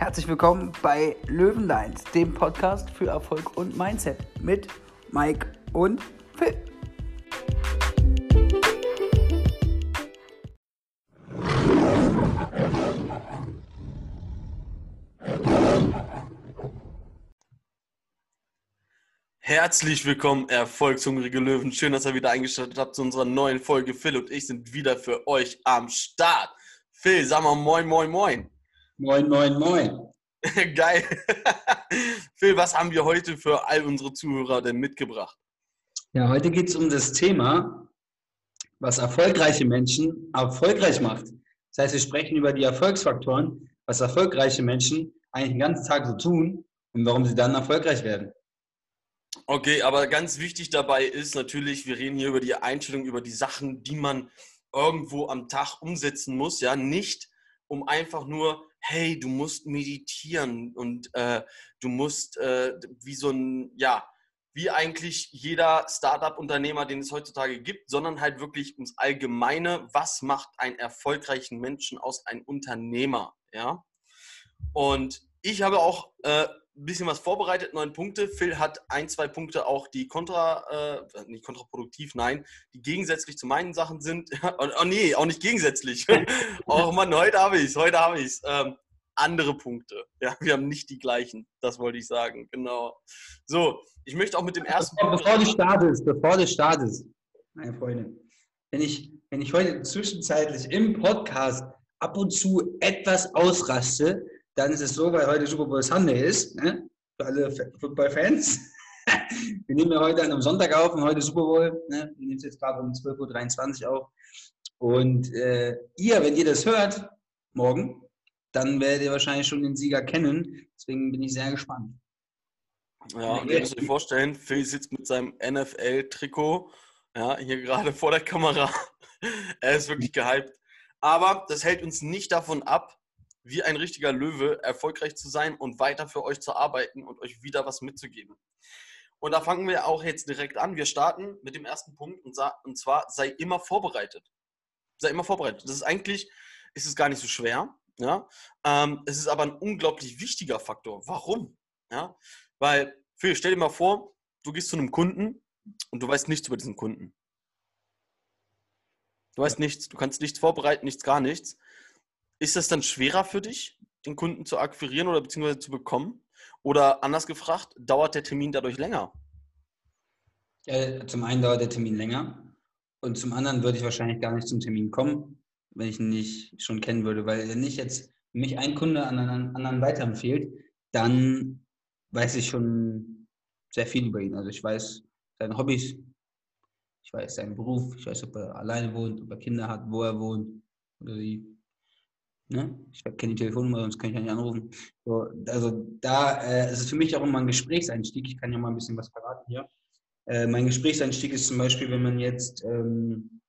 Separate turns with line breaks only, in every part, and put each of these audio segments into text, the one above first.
Herzlich willkommen bei Löwenlines, dem Podcast für Erfolg und Mindset mit Mike und Phil.
Herzlich willkommen, erfolgshungrige Löwen. Schön, dass ihr wieder eingeschaltet habt zu unserer neuen Folge. Phil und ich sind wieder für euch am Start. Phil, sag mal moin, moin, moin.
Moin, moin, moin.
Geil. Phil, was haben wir heute für all unsere Zuhörer denn mitgebracht?
Ja, heute geht es um das Thema, was erfolgreiche Menschen erfolgreich macht. Das heißt, wir sprechen über die Erfolgsfaktoren, was erfolgreiche Menschen eigentlich den ganzen Tag so tun und warum sie dann erfolgreich werden.
Okay, aber ganz wichtig dabei ist natürlich, wir reden hier über die Einstellung, über die Sachen, die man irgendwo am Tag umsetzen muss, ja, nicht um einfach nur, hey, du musst meditieren und äh, du musst äh, wie so ein, ja, wie eigentlich jeder Startup-Unternehmer, den es heutzutage gibt, sondern halt wirklich ums Allgemeine, was macht einen erfolgreichen Menschen aus einem Unternehmer, ja. Und ich habe auch äh, ein bisschen was vorbereitet, neun Punkte. Phil hat ein, zwei Punkte auch, die kontra, äh, nicht kontraproduktiv, nein, die gegensätzlich zu meinen Sachen sind. oh, nee, auch nicht gegensätzlich. oh Mann, heute habe ich es, heute habe ich es. Ähm, andere Punkte. Ja, wir haben nicht die gleichen. Das wollte ich sagen, genau. So, ich möchte auch mit dem ersten
bevor. Bevor du startest, bevor du startest, meine Freunde, wenn ich, wenn ich heute zwischenzeitlich im Podcast ab und zu etwas ausraste, dann ist es so, weil heute Super Bowl Sunday ist, ne? für alle Football-Fans. Wir nehmen ja heute an einem Sonntag auf und heute Super Bowl. Ne? Wir nehmen es jetzt gerade um 12.23 Uhr auf. Und äh, ihr, wenn ihr das hört, morgen, dann werdet ihr wahrscheinlich schon den Sieger kennen. Deswegen bin ich sehr gespannt.
Ja, ihr müsst euch vorstellen, Phil sitzt mit seinem NFL-Trikot, ja, hier gerade vor der Kamera. er ist wirklich gehypt. Aber das hält uns nicht davon ab, wie ein richtiger Löwe erfolgreich zu sein und weiter für euch zu arbeiten und euch wieder was mitzugeben. Und da fangen wir auch jetzt direkt an. Wir starten mit dem ersten Punkt und, und zwar sei immer vorbereitet. Sei immer vorbereitet. Das ist eigentlich, ist es gar nicht so schwer. Ja? Ähm, es ist aber ein unglaublich wichtiger Faktor. Warum? Ja? Weil, Phil, stell dir mal vor, du gehst zu einem Kunden und du weißt nichts über diesen Kunden. Du weißt nichts, du kannst nichts vorbereiten, nichts, gar nichts. Ist das dann schwerer für dich, den Kunden zu akquirieren oder beziehungsweise zu bekommen? Oder anders gefragt, dauert der Termin dadurch länger?
Ja, zum einen dauert der Termin länger und zum anderen würde ich wahrscheinlich gar nicht zum Termin kommen, wenn ich ihn nicht schon kennen würde. Weil wenn ich jetzt mich ein Kunde an einen anderen weiterempfiehlt, dann weiß ich schon sehr viel über ihn. Also ich weiß seine Hobbys, ich weiß seinen Beruf, ich weiß, ob er alleine wohnt, ob er Kinder hat, wo er wohnt oder sie. Ne? Ich habe keine Telefonnummer, sonst kann ich ja nicht anrufen. So, also da äh, ist es für mich auch immer ein Gesprächseinstieg. Ich kann ja mal ein bisschen was verraten hier. Äh, mein Gesprächseinstieg ist zum Beispiel, wenn man jetzt, ähm,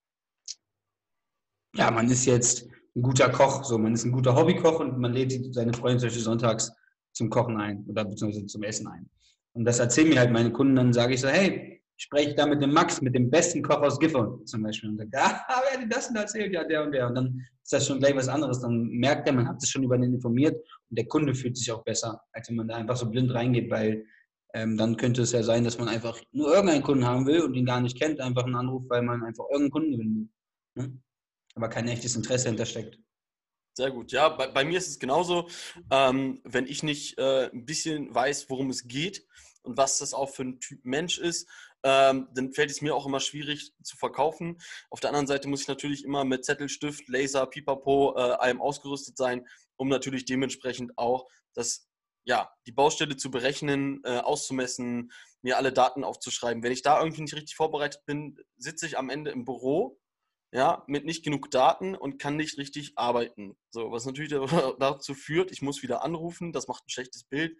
ja, man ist jetzt ein guter Koch, so man ist ein guter Hobbykoch und man lädt seine Freunde zum Beispiel sonntags zum Kochen ein oder beziehungsweise zum Essen ein. Und das erzählen mir halt meine Kunden, dann sage ich so, hey, spreche da mit dem Max, mit dem besten Koch aus Gifhorn zum Beispiel und sagt, ah, wer hat das denn erzählt? Ja, der und der. Und dann ist das schon gleich was anderes. Dann merkt er, man hat sich schon über den informiert und der Kunde fühlt sich auch besser, als wenn man da einfach so blind reingeht, weil ähm, dann könnte es ja sein, dass man einfach nur irgendeinen Kunden haben will und ihn gar nicht kennt, einfach einen Anruf, weil man einfach irgendeinen Kunden will. Ne? Aber kein echtes Interesse hintersteckt.
Sehr gut. Ja, bei, bei, mir ist es genauso. Ähm, wenn ich nicht äh, ein bisschen weiß, worum es geht und was das auch für ein Typ Mensch ist, ähm, dann fällt es mir auch immer schwierig zu verkaufen. Auf der anderen Seite muss ich natürlich immer mit Zettel, Stift, Laser, Pipapo, äh, allem ausgerüstet sein, um natürlich dementsprechend auch das, ja, die Baustelle zu berechnen, äh, auszumessen, mir alle Daten aufzuschreiben. Wenn ich da irgendwie nicht richtig vorbereitet bin, sitze ich am Ende im Büro ja, mit nicht genug Daten und kann nicht richtig arbeiten. So, was natürlich dazu führt, ich muss wieder anrufen, das macht ein schlechtes Bild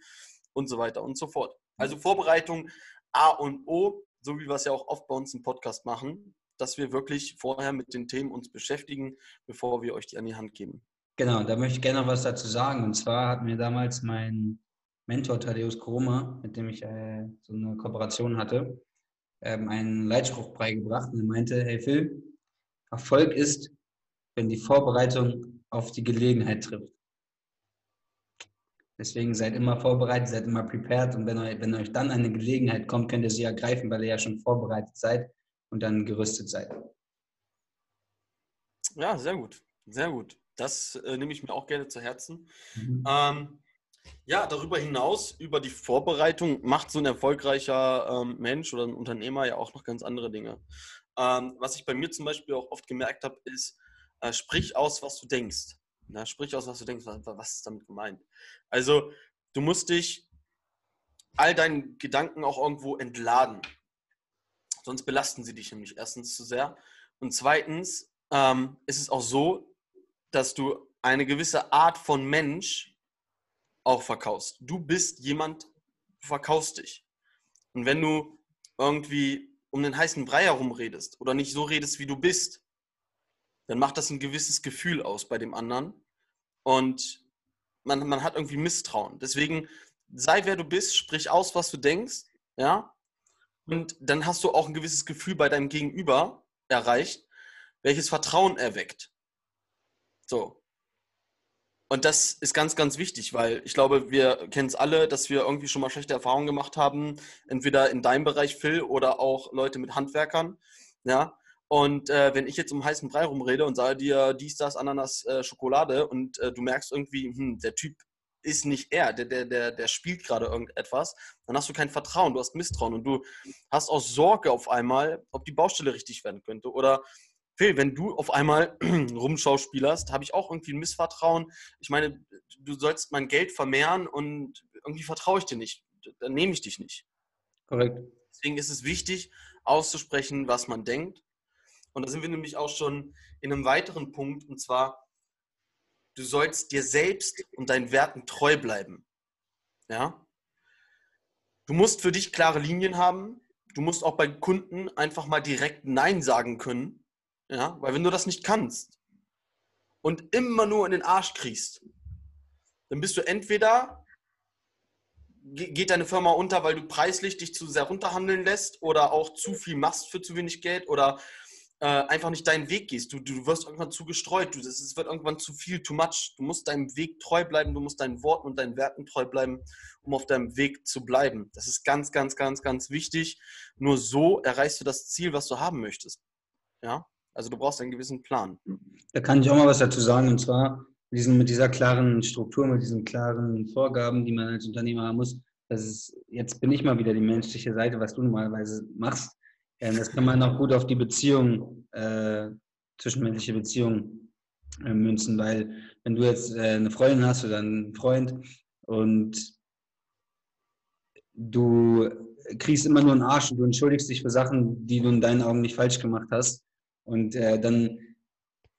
und so weiter und so fort. Also Vorbereitung A und O so wie wir es ja auch oft bei uns im Podcast machen, dass wir wirklich vorher mit den Themen uns beschäftigen, bevor wir euch die an die Hand geben.
Genau, da möchte ich gerne noch was dazu sagen. Und zwar hat mir damals mein Mentor Thaddeus Kroma, mit dem ich äh, so eine Kooperation hatte, ähm, einen Leitspruch beigebracht und er meinte, hey Phil, Erfolg ist, wenn die Vorbereitung auf die Gelegenheit trifft. Deswegen seid immer vorbereitet, seid immer prepared und wenn euch, wenn euch dann eine Gelegenheit kommt, könnt ihr sie ergreifen, weil ihr ja schon vorbereitet seid und dann gerüstet seid.
Ja, sehr gut. Sehr gut. Das äh, nehme ich mir auch gerne zu Herzen. Mhm. Ähm, ja, darüber hinaus, über die Vorbereitung, macht so ein erfolgreicher ähm, Mensch oder ein Unternehmer ja auch noch ganz andere Dinge. Ähm, was ich bei mir zum Beispiel auch oft gemerkt habe, ist, äh, sprich aus, was du denkst. Na, sprich aus, was du denkst, was, was ist damit gemeint. Also, du musst dich all deinen Gedanken auch irgendwo entladen. Sonst belasten sie dich nämlich erstens zu sehr. Und zweitens ähm, ist es auch so, dass du eine gewisse Art von Mensch auch verkaufst. Du bist jemand, du verkaufst dich. Und wenn du irgendwie um den heißen Brei herum redest oder nicht so redest, wie du bist, dann macht das ein gewisses Gefühl aus bei dem anderen. Und man, man hat irgendwie Misstrauen. Deswegen sei wer du bist, sprich aus, was du denkst, ja. Und dann hast du auch ein gewisses Gefühl bei deinem Gegenüber erreicht, welches Vertrauen erweckt. So. Und das ist ganz, ganz wichtig, weil ich glaube, wir kennen es alle, dass wir irgendwie schon mal schlechte Erfahrungen gemacht haben, entweder in deinem Bereich, Phil, oder auch Leute mit Handwerkern. Ja. Und äh, wenn ich jetzt um heißen Brei rumrede und sage dir dies, das, Ananas, äh, Schokolade und äh, du merkst irgendwie, hm, der Typ ist nicht er, der, der, der, der spielt gerade irgendetwas, dann hast du kein Vertrauen, du hast Misstrauen und du hast auch Sorge auf einmal, ob die Baustelle richtig werden könnte. Oder Phil, wenn du auf einmal rumschauspielerst, habe ich auch irgendwie ein Missvertrauen. Ich meine, du sollst mein Geld vermehren und irgendwie vertraue ich dir nicht. Dann nehme ich dich nicht.
Korrekt.
Deswegen ist es wichtig, auszusprechen, was man denkt. Und da sind wir nämlich auch schon in einem weiteren Punkt, und zwar, du sollst dir selbst und deinen Werten treu bleiben. Ja? Du musst für dich klare Linien haben. Du musst auch bei Kunden einfach mal direkt Nein sagen können ja, weil wenn du das nicht kannst und immer nur in den Arsch kriegst, dann bist du entweder geht deine Firma unter, weil du preislich dich zu sehr runterhandeln lässt oder auch zu viel machst für zu wenig Geld oder äh, einfach nicht deinen Weg gehst. Du, du wirst irgendwann zu gestreut. Du, es wird irgendwann zu viel, too much. Du musst deinem Weg treu bleiben, du musst deinen Worten und deinen Werten treu bleiben, um auf deinem Weg zu bleiben. Das ist ganz, ganz, ganz, ganz wichtig. Nur so erreichst du das Ziel, was du haben möchtest. Ja? Also du brauchst einen gewissen Plan.
Da kann ich auch mal was dazu sagen. Und zwar mit, diesen, mit dieser klaren Struktur, mit diesen klaren Vorgaben, die man als Unternehmer haben muss. Das ist, jetzt bin ich mal wieder die menschliche Seite, was du normalerweise machst. Ähm, das kann man auch gut auf die Beziehung, äh, zwischenmenschliche Beziehung äh, münzen, weil wenn du jetzt äh, eine Freundin hast oder einen Freund und du kriegst immer nur einen Arsch und du entschuldigst dich für Sachen, die du in deinen Augen nicht falsch gemacht hast, und äh, dann,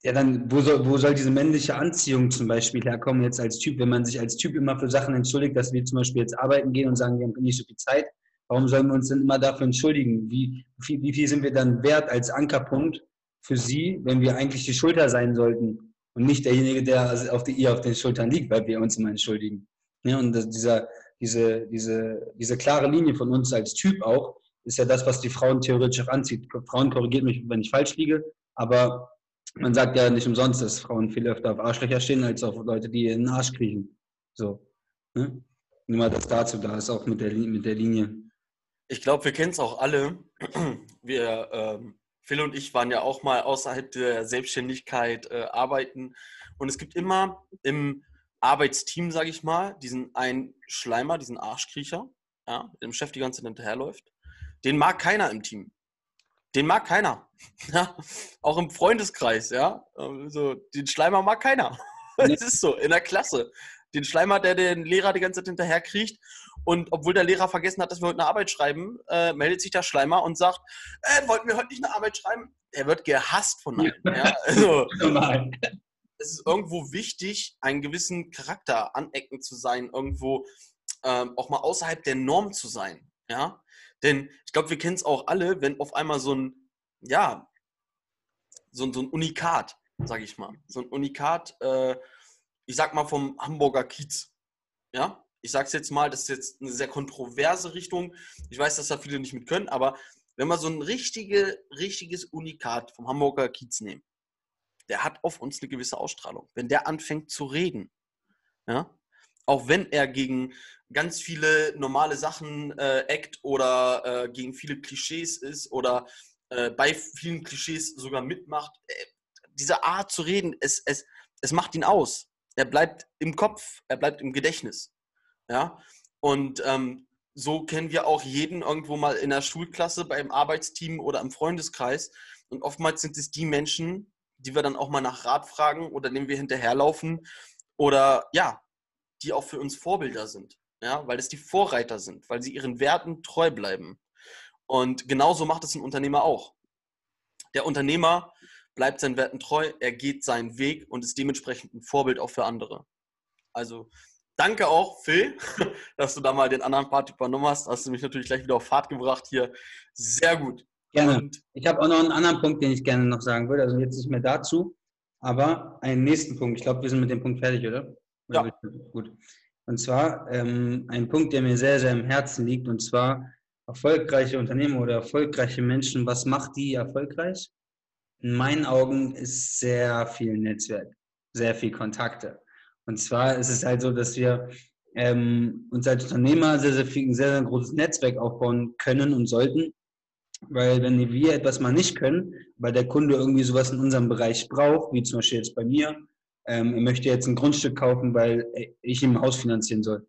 ja, dann, wo soll, wo soll diese männliche Anziehung zum Beispiel herkommen jetzt als Typ, wenn man sich als Typ immer für Sachen entschuldigt, dass wir zum Beispiel jetzt arbeiten gehen und sagen, wir haben nicht so viel Zeit, warum sollen wir uns denn immer dafür entschuldigen? Wie, wie, wie viel sind wir dann wert als Ankerpunkt für sie, wenn wir eigentlich die Schulter sein sollten und nicht derjenige, der auf die, ihr auf den Schultern liegt, weil wir uns immer entschuldigen. Ja, und dieser, diese, diese, diese klare Linie von uns als Typ auch, ist ja das, was die Frauen theoretisch auch anzieht. Frauen korrigiert mich, wenn ich falsch liege, aber man sagt ja nicht umsonst, dass Frauen viel öfter auf Arschlöcher stehen, als auf Leute, die in den Arsch kriechen. So. Ne? Nur mal das dazu, da ist auch mit der, mit der Linie.
Ich glaube, wir kennen es auch alle. Wir, ähm, Phil und ich waren ja auch mal außerhalb der Selbstständigkeit äh, arbeiten. Und es gibt immer im Arbeitsteam, sage ich mal, diesen einen Schleimer, diesen Arschkriecher, ja, der dem Chef die ganze Zeit hinterherläuft. Den mag keiner im Team. Den mag keiner. Ja, auch im Freundeskreis, ja. Also, den Schleimer mag keiner. Das ist so, in der Klasse. Den Schleimer, der den Lehrer die ganze Zeit hinterher kriegt. Und obwohl der Lehrer vergessen hat, dass wir heute eine Arbeit schreiben, äh, meldet sich der Schleimer und sagt, äh, wollten wir heute nicht eine Arbeit schreiben? Er wird gehasst von allen. Ja. Also, es ist irgendwo wichtig, einen gewissen Charakter anecken zu sein, irgendwo ähm, auch mal außerhalb der Norm zu sein. Ja? Denn ich glaube, wir kennen es auch alle, wenn auf einmal so ein, ja, so, so ein Unikat, sage ich mal, so ein Unikat, äh, ich sag mal vom Hamburger Kiez, ja, ich sage es jetzt mal, das ist jetzt eine sehr kontroverse Richtung. Ich weiß, dass da viele nicht mit können, aber wenn wir so ein richtige, richtiges Unikat vom Hamburger Kiez nehmen, der hat auf uns eine gewisse Ausstrahlung. Wenn der anfängt zu reden, ja, auch wenn er gegen ganz viele normale Sachen äh, ackt oder äh, gegen viele Klischees ist oder äh, bei vielen Klischees sogar mitmacht. Äh, diese Art zu reden, es, es, es macht ihn aus. Er bleibt im Kopf, er bleibt im Gedächtnis. Ja? Und ähm, so kennen wir auch jeden irgendwo mal in der Schulklasse, beim Arbeitsteam oder im Freundeskreis. Und oftmals sind es die Menschen, die wir dann auch mal nach Rat fragen oder denen wir hinterherlaufen oder ja, die auch für uns Vorbilder sind. Ja, weil es die Vorreiter sind, weil sie ihren Werten treu bleiben. Und genauso macht es ein Unternehmer auch. Der Unternehmer bleibt seinen Werten treu, er geht seinen Weg und ist dementsprechend ein Vorbild auch für andere. Also danke auch, Phil, dass du da mal den anderen Part übernommen hast. Hast du mich natürlich gleich wieder auf Fahrt gebracht hier. Sehr gut.
Gerne. Und ich habe auch noch einen anderen Punkt, den ich gerne noch sagen würde. Also jetzt nicht mehr dazu, aber einen nächsten Punkt. Ich glaube, wir sind mit dem Punkt fertig, oder?
Ja.
Gut. Und zwar ähm, ein Punkt, der mir sehr, sehr im Herzen liegt, und zwar erfolgreiche Unternehmen oder erfolgreiche Menschen. Was macht die erfolgreich? In meinen Augen ist sehr viel Netzwerk, sehr viel Kontakte. Und zwar ist es halt so, dass wir ähm, uns als Unternehmer sehr, sehr viel, ein sehr, sehr großes Netzwerk aufbauen können und sollten. Weil wenn wir etwas mal nicht können, weil der Kunde irgendwie sowas in unserem Bereich braucht, wie zum Beispiel jetzt bei mir, ähm, er möchte jetzt ein Grundstück kaufen, weil ich ihm ein Haus finanzieren soll.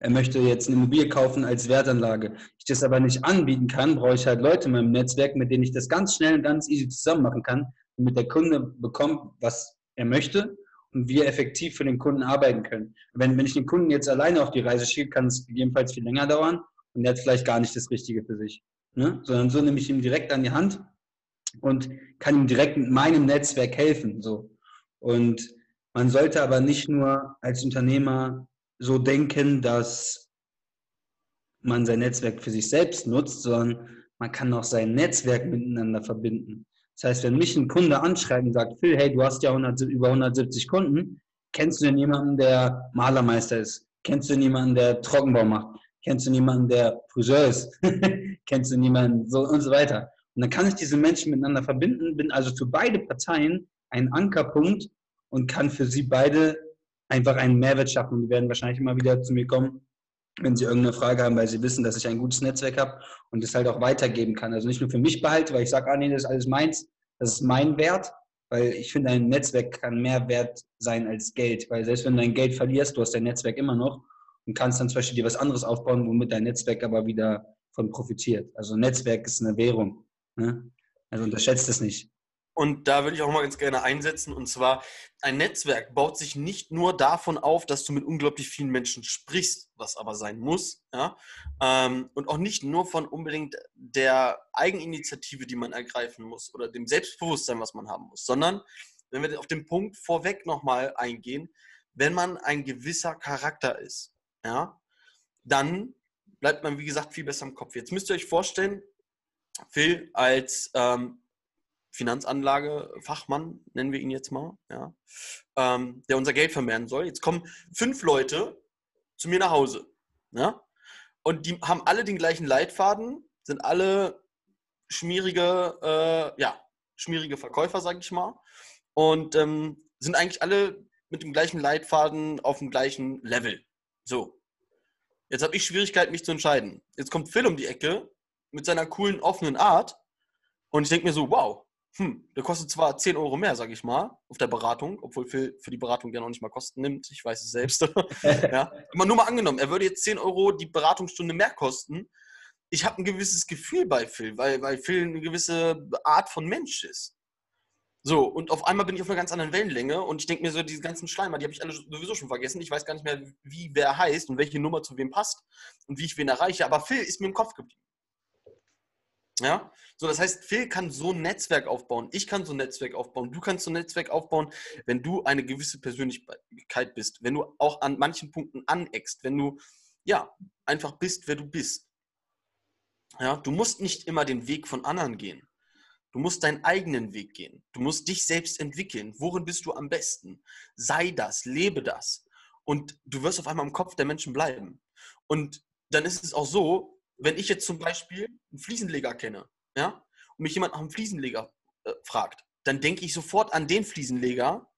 Er möchte jetzt eine Immobilie kaufen als Wertanlage. Ich das aber nicht anbieten kann, brauche ich halt Leute in meinem Netzwerk, mit denen ich das ganz schnell und ganz easy zusammen machen kann, damit der Kunde bekommt, was er möchte wir effektiv für den Kunden arbeiten können. Wenn, wenn ich den Kunden jetzt alleine auf die Reise schicke, kann es gegebenenfalls viel länger dauern und er hat vielleicht gar nicht das Richtige für sich. Ne? Sondern so nehme ich ihm direkt an die Hand und kann ihm direkt mit meinem Netzwerk helfen. So. Und man sollte aber nicht nur als Unternehmer so denken, dass man sein Netzwerk für sich selbst nutzt, sondern man kann auch sein Netzwerk miteinander verbinden. Das heißt, wenn mich ein Kunde anschreibt und sagt, Phil, hey, du hast ja 100, über 170 Kunden, kennst du denn jemanden, der Malermeister ist? Kennst du jemanden, der Trockenbau macht? Kennst du jemanden, der Friseur ist? kennst du jemanden, so und so weiter. Und dann kann ich diese Menschen miteinander verbinden, bin also für beide Parteien ein Ankerpunkt und kann für sie beide einfach einen Mehrwert schaffen. Die werden wahrscheinlich immer wieder zu mir kommen, wenn sie irgendeine Frage haben, weil sie wissen, dass ich ein gutes Netzwerk habe und das halt auch weitergeben kann. Also nicht nur für mich behalte, weil ich sage, ah nee, das ist alles meins, das ist mein Wert, weil ich finde, ein Netzwerk kann mehr wert sein als Geld, weil selbst wenn du dein Geld verlierst, du hast dein Netzwerk immer noch und kannst dann zum Beispiel dir was anderes aufbauen, womit dein Netzwerk aber wieder von profitiert. Also Netzwerk ist eine Währung. Ne? Also unterschätzt es nicht.
Und da würde ich auch mal ganz gerne einsetzen. Und zwar, ein Netzwerk baut sich nicht nur davon auf, dass du mit unglaublich vielen Menschen sprichst, was aber sein muss, ja, ähm, und auch nicht nur von unbedingt der Eigeninitiative, die man ergreifen muss oder dem Selbstbewusstsein, was man haben muss, sondern wenn wir auf den Punkt vorweg nochmal eingehen, wenn man ein gewisser Charakter ist, ja, dann bleibt man, wie gesagt, viel besser im Kopf. Jetzt müsst ihr euch vorstellen, Phil als ähm, Finanzanlagefachmann, nennen wir ihn jetzt mal, ja, ähm, der unser Geld vermehren soll. Jetzt kommen fünf Leute zu mir nach Hause. Ja, und die haben alle den gleichen Leitfaden, sind alle schmierige, äh, ja, schmierige Verkäufer, sage ich mal. Und ähm, sind eigentlich alle mit dem gleichen Leitfaden auf dem gleichen Level. So. Jetzt habe ich Schwierigkeiten, mich zu entscheiden. Jetzt kommt Phil um die Ecke mit seiner coolen, offenen Art. Und ich denke mir so, wow, hm, der kostet zwar 10 Euro mehr, sage ich mal, auf der Beratung, obwohl für, für die Beratung der noch nicht mal Kosten nimmt. Ich weiß es selbst. ja. Aber nur mal angenommen, er würde jetzt 10 Euro die Beratungsstunde mehr kosten. Ich habe ein gewisses Gefühl bei Phil, weil, weil Phil eine gewisse Art von Mensch ist. So, und auf einmal bin ich auf einer ganz anderen Wellenlänge und ich denke mir so, diese ganzen Schleimer, die habe ich alle sowieso schon vergessen. Ich weiß gar nicht mehr, wie wer heißt und welche Nummer zu wem passt und wie ich wen erreiche. Aber Phil ist mir im Kopf geblieben. Ja, so das heißt, Phil kann so ein Netzwerk aufbauen, ich kann so ein Netzwerk aufbauen, du kannst so ein Netzwerk aufbauen, wenn du eine gewisse Persönlichkeit bist, wenn du auch an manchen Punkten aneckst, wenn du ja einfach bist, wer du bist. Ja, du musst nicht immer den Weg von anderen gehen. Du musst deinen eigenen Weg gehen. Du musst dich selbst entwickeln. Worin bist du am besten? Sei das, lebe das. Und du wirst auf einmal im Kopf der Menschen bleiben. Und dann ist es auch so, wenn ich jetzt zum Beispiel einen Fliesenleger kenne, ja, und mich jemand nach einem Fliesenleger äh, fragt, dann denke ich sofort an den Fliesenleger,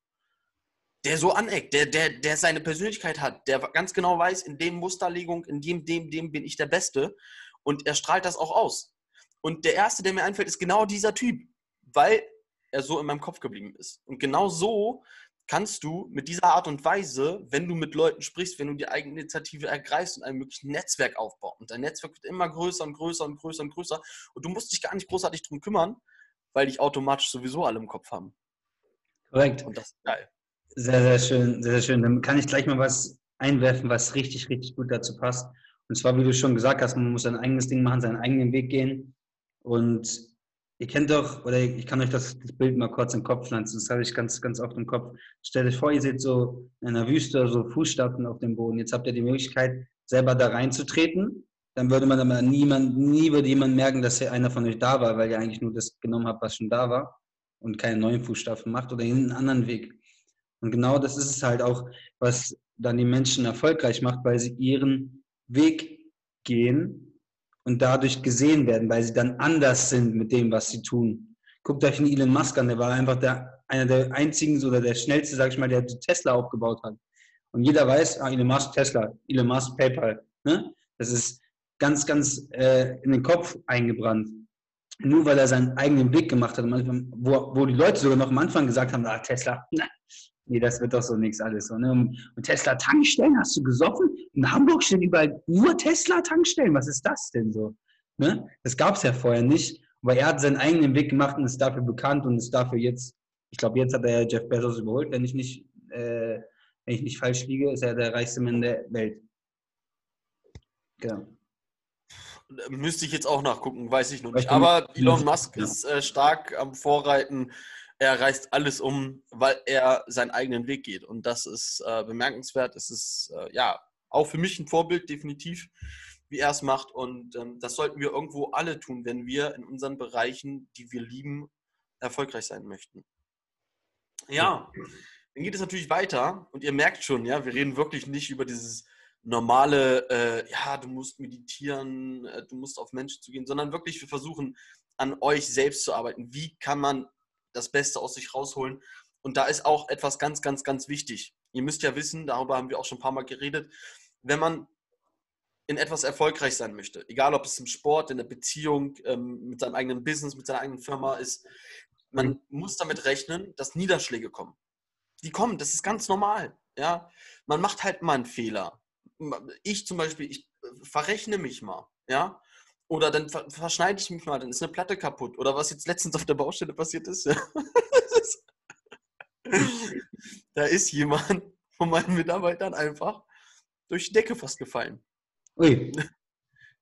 der so aneckt, der, der, der seine Persönlichkeit hat, der ganz genau weiß, in dem Musterlegung, in dem, dem, dem bin ich der Beste. Und er strahlt das auch aus. Und der erste, der mir einfällt, ist genau dieser Typ, weil er so in meinem Kopf geblieben ist. Und genau so kannst du mit dieser Art und Weise, wenn du mit Leuten sprichst, wenn du die Eigeninitiative ergreifst und ein mögliches Netzwerk aufbaust. Und dein Netzwerk wird immer größer und größer und größer und größer. Und du musst dich gar nicht großartig drum kümmern, weil dich automatisch sowieso alle im Kopf haben.
Korrekt.
Und das ist geil.
Sehr, sehr schön, sehr, sehr schön. Dann kann ich gleich mal was einwerfen, was richtig, richtig gut dazu passt. Und zwar, wie du schon gesagt hast, man muss sein eigenes Ding machen, seinen eigenen Weg gehen. Und ihr kennt doch, oder ich kann euch das, Bild mal kurz den Kopf pflanzen, das habe ich ganz, ganz oft im Kopf. Stellt euch vor, ihr seht so in einer Wüste so Fußstapfen auf dem Boden. Jetzt habt ihr die Möglichkeit, selber da reinzutreten. Dann würde man aber niemand, nie würde jemand merken, dass hier einer von euch da war, weil ihr eigentlich nur das genommen habt, was schon da war und keine neuen Fußstapfen macht oder einen anderen Weg. Und genau das ist es halt auch, was dann die Menschen erfolgreich macht, weil sie ihren Weg gehen und dadurch gesehen werden, weil sie dann anders sind mit dem, was sie tun. Guckt euch einen Elon Musk an, der war einfach der, einer der einzigen oder der schnellste, sag ich mal, der Tesla aufgebaut hat. Und jeder weiß, ah, Elon Musk, Tesla, Elon Musk, PayPal. Ne? Das ist ganz, ganz äh, in den Kopf eingebrannt. Nur weil er seinen eigenen Weg gemacht hat, wo, wo die Leute sogar noch am Anfang gesagt haben, ah, Tesla, na, nee, das wird doch so nichts alles. So, ne? Und Tesla Tankstellen, hast du gesoffen? In Hamburg stehen überall nur Tesla Tankstellen. Was ist das denn so? Ne? Das gab es ja vorher nicht. Aber er hat seinen eigenen Weg gemacht und ist dafür bekannt und ist dafür jetzt, ich glaube, jetzt hat er Jeff Bezos überholt, wenn ich nicht, äh, wenn ich nicht falsch liege, ist er der reichste Mann der Welt.
Genau. Müsste ich jetzt auch nachgucken, weiß ich noch nicht. Aber Elon Musk ist äh, stark am Vorreiten er reißt alles um, weil er seinen eigenen Weg geht. Und das ist äh, bemerkenswert. Es ist äh, ja auch für mich ein Vorbild, definitiv, wie er es macht. Und ähm, das sollten wir irgendwo alle tun, wenn wir in unseren Bereichen, die wir lieben, erfolgreich sein möchten. Ja, dann geht es natürlich weiter. Und ihr merkt schon, ja, wir reden wirklich nicht über dieses normale, äh, ja, du musst meditieren, äh, du musst auf Menschen zu gehen, sondern wirklich, wir versuchen an euch selbst zu arbeiten. Wie kann man das Beste aus sich rausholen. Und da ist auch etwas ganz, ganz, ganz wichtig. Ihr müsst ja wissen, darüber haben wir auch schon ein paar Mal geredet, wenn man in etwas erfolgreich sein möchte, egal ob es im Sport, in der Beziehung, ähm, mit seinem eigenen Business, mit seiner eigenen Firma ist, man muss damit rechnen, dass Niederschläge kommen. Die kommen, das ist ganz normal. Ja? Man macht halt mal einen Fehler. Ich zum Beispiel, ich verrechne mich mal. Ja? Oder dann verschneide ich mich mal, dann ist eine Platte kaputt. Oder was jetzt letztens auf der Baustelle passiert ist. da ist jemand von meinen Mitarbeitern einfach durch die Decke fast gefallen. Ui.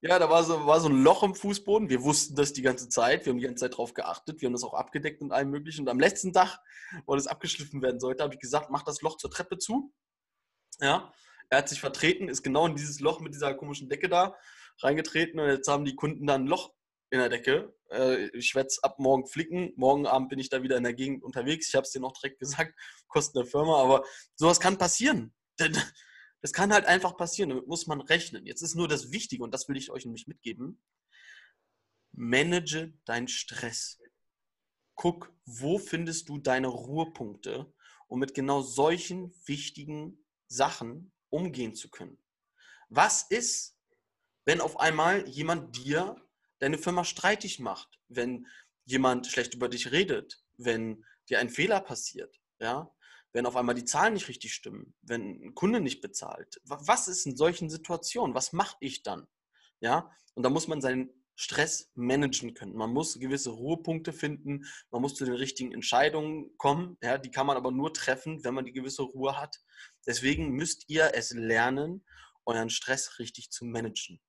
Ja, da war so, war so ein Loch im Fußboden. Wir wussten das die ganze Zeit. Wir haben die ganze Zeit darauf geachtet. Wir haben das auch abgedeckt und allem möglichen. Und am letzten Tag, wo das abgeschliffen werden sollte, habe ich gesagt, mach das Loch zur Treppe zu. Ja, er hat sich vertreten, ist genau in dieses Loch mit dieser komischen Decke da reingetreten und jetzt haben die Kunden da ein Loch in der Decke. Äh, ich werde es ab morgen flicken. Morgen Abend bin ich da wieder in der Gegend unterwegs. Ich habe es dir noch direkt gesagt, Kosten der Firma, aber sowas kann passieren. Das kann halt einfach passieren, damit muss man rechnen. Jetzt ist nur das Wichtige, und das will ich euch nämlich mitgeben, manage deinen Stress. Guck, wo findest du deine Ruhepunkte, um mit genau solchen wichtigen Sachen umgehen zu können. Was ist, wenn auf einmal jemand dir deine Firma streitig macht, wenn jemand schlecht über dich redet, wenn dir ein Fehler passiert, ja, wenn auf einmal die Zahlen nicht richtig stimmen, wenn ein Kunde nicht bezahlt. Was ist in solchen Situationen? Was mache ich dann? Ja, und da muss man seinen Stress managen können. Man muss gewisse Ruhepunkte finden, man muss zu den richtigen Entscheidungen kommen. Ja, die kann man aber nur treffen, wenn man die gewisse Ruhe hat. Deswegen müsst ihr es lernen, euren Stress richtig zu managen.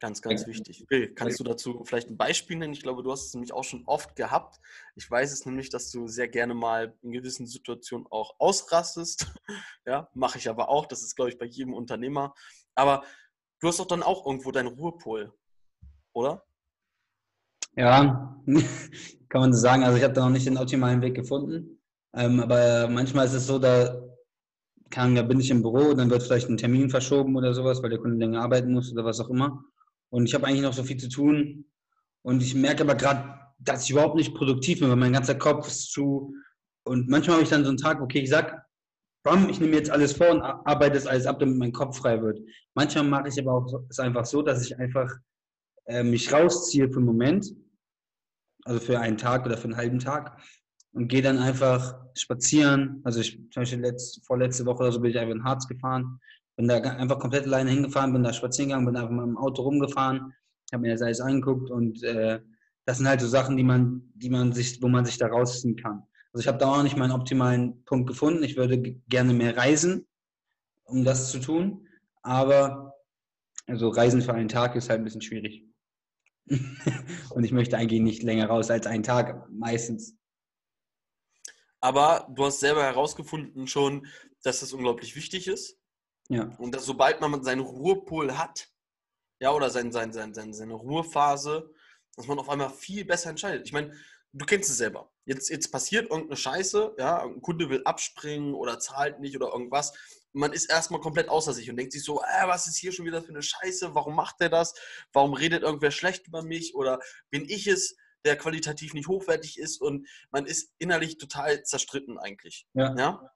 Ganz, ganz wichtig. Okay, kannst du dazu vielleicht ein Beispiel nennen? Ich glaube, du hast es nämlich auch schon oft gehabt. Ich weiß es nämlich, dass du sehr gerne mal in gewissen Situationen auch ausrastest. Ja, mache ich aber auch. Das ist, glaube ich, bei jedem Unternehmer. Aber du hast doch dann auch irgendwo deinen Ruhepol, oder?
Ja, kann man so sagen. Also ich habe da noch nicht den optimalen Weg gefunden. Ähm, aber manchmal ist es so, da kann, da bin ich im Büro, dann wird vielleicht ein Termin verschoben oder sowas, weil der Kunde länger arbeiten muss oder was auch immer. Und ich habe eigentlich noch so viel zu tun. Und ich merke aber gerade, dass ich überhaupt nicht produktiv bin, weil mein ganzer Kopf ist zu Und manchmal habe ich dann so einen Tag, okay, ich sag, bam, ich nehme jetzt alles vor und arbeite es alles ab, damit mein Kopf frei wird. Manchmal mache ich aber auch es einfach so, dass ich einfach äh, mich rausziehe für einen Moment, also für einen Tag oder für einen halben Tag und gehe dann einfach spazieren. Also ich zum Beispiel letzte, vorletzte Woche oder so bin ich einfach in Harz gefahren, bin da einfach komplett alleine hingefahren, bin da spazieren gegangen, bin einfach mit dem Auto rumgefahren, habe mir das alles angeguckt und äh, das sind halt so Sachen, die man, die man sich, wo man sich da rausziehen kann. Also ich habe da auch nicht meinen optimalen Punkt gefunden. Ich würde gerne mehr reisen, um das zu tun, aber also Reisen für einen Tag ist halt ein bisschen schwierig. und ich möchte eigentlich nicht länger raus als einen Tag, meistens.
Aber du hast selber herausgefunden schon, dass das unglaublich wichtig ist.
Ja.
Und dass sobald man seinen Ruhepol hat, ja, oder sein, sein, sein, sein, seine Ruhephase, dass man auf einmal viel besser entscheidet. Ich meine, du kennst es selber. Jetzt, jetzt passiert irgendeine Scheiße, ja, ein Kunde will abspringen oder zahlt nicht oder irgendwas. Man ist erstmal komplett außer sich und denkt sich so, äh, was ist hier schon wieder für eine Scheiße? Warum macht der das? Warum redet irgendwer schlecht über mich? Oder bin ich es, der qualitativ nicht hochwertig ist? Und man ist innerlich total zerstritten eigentlich.
Ja.
ja?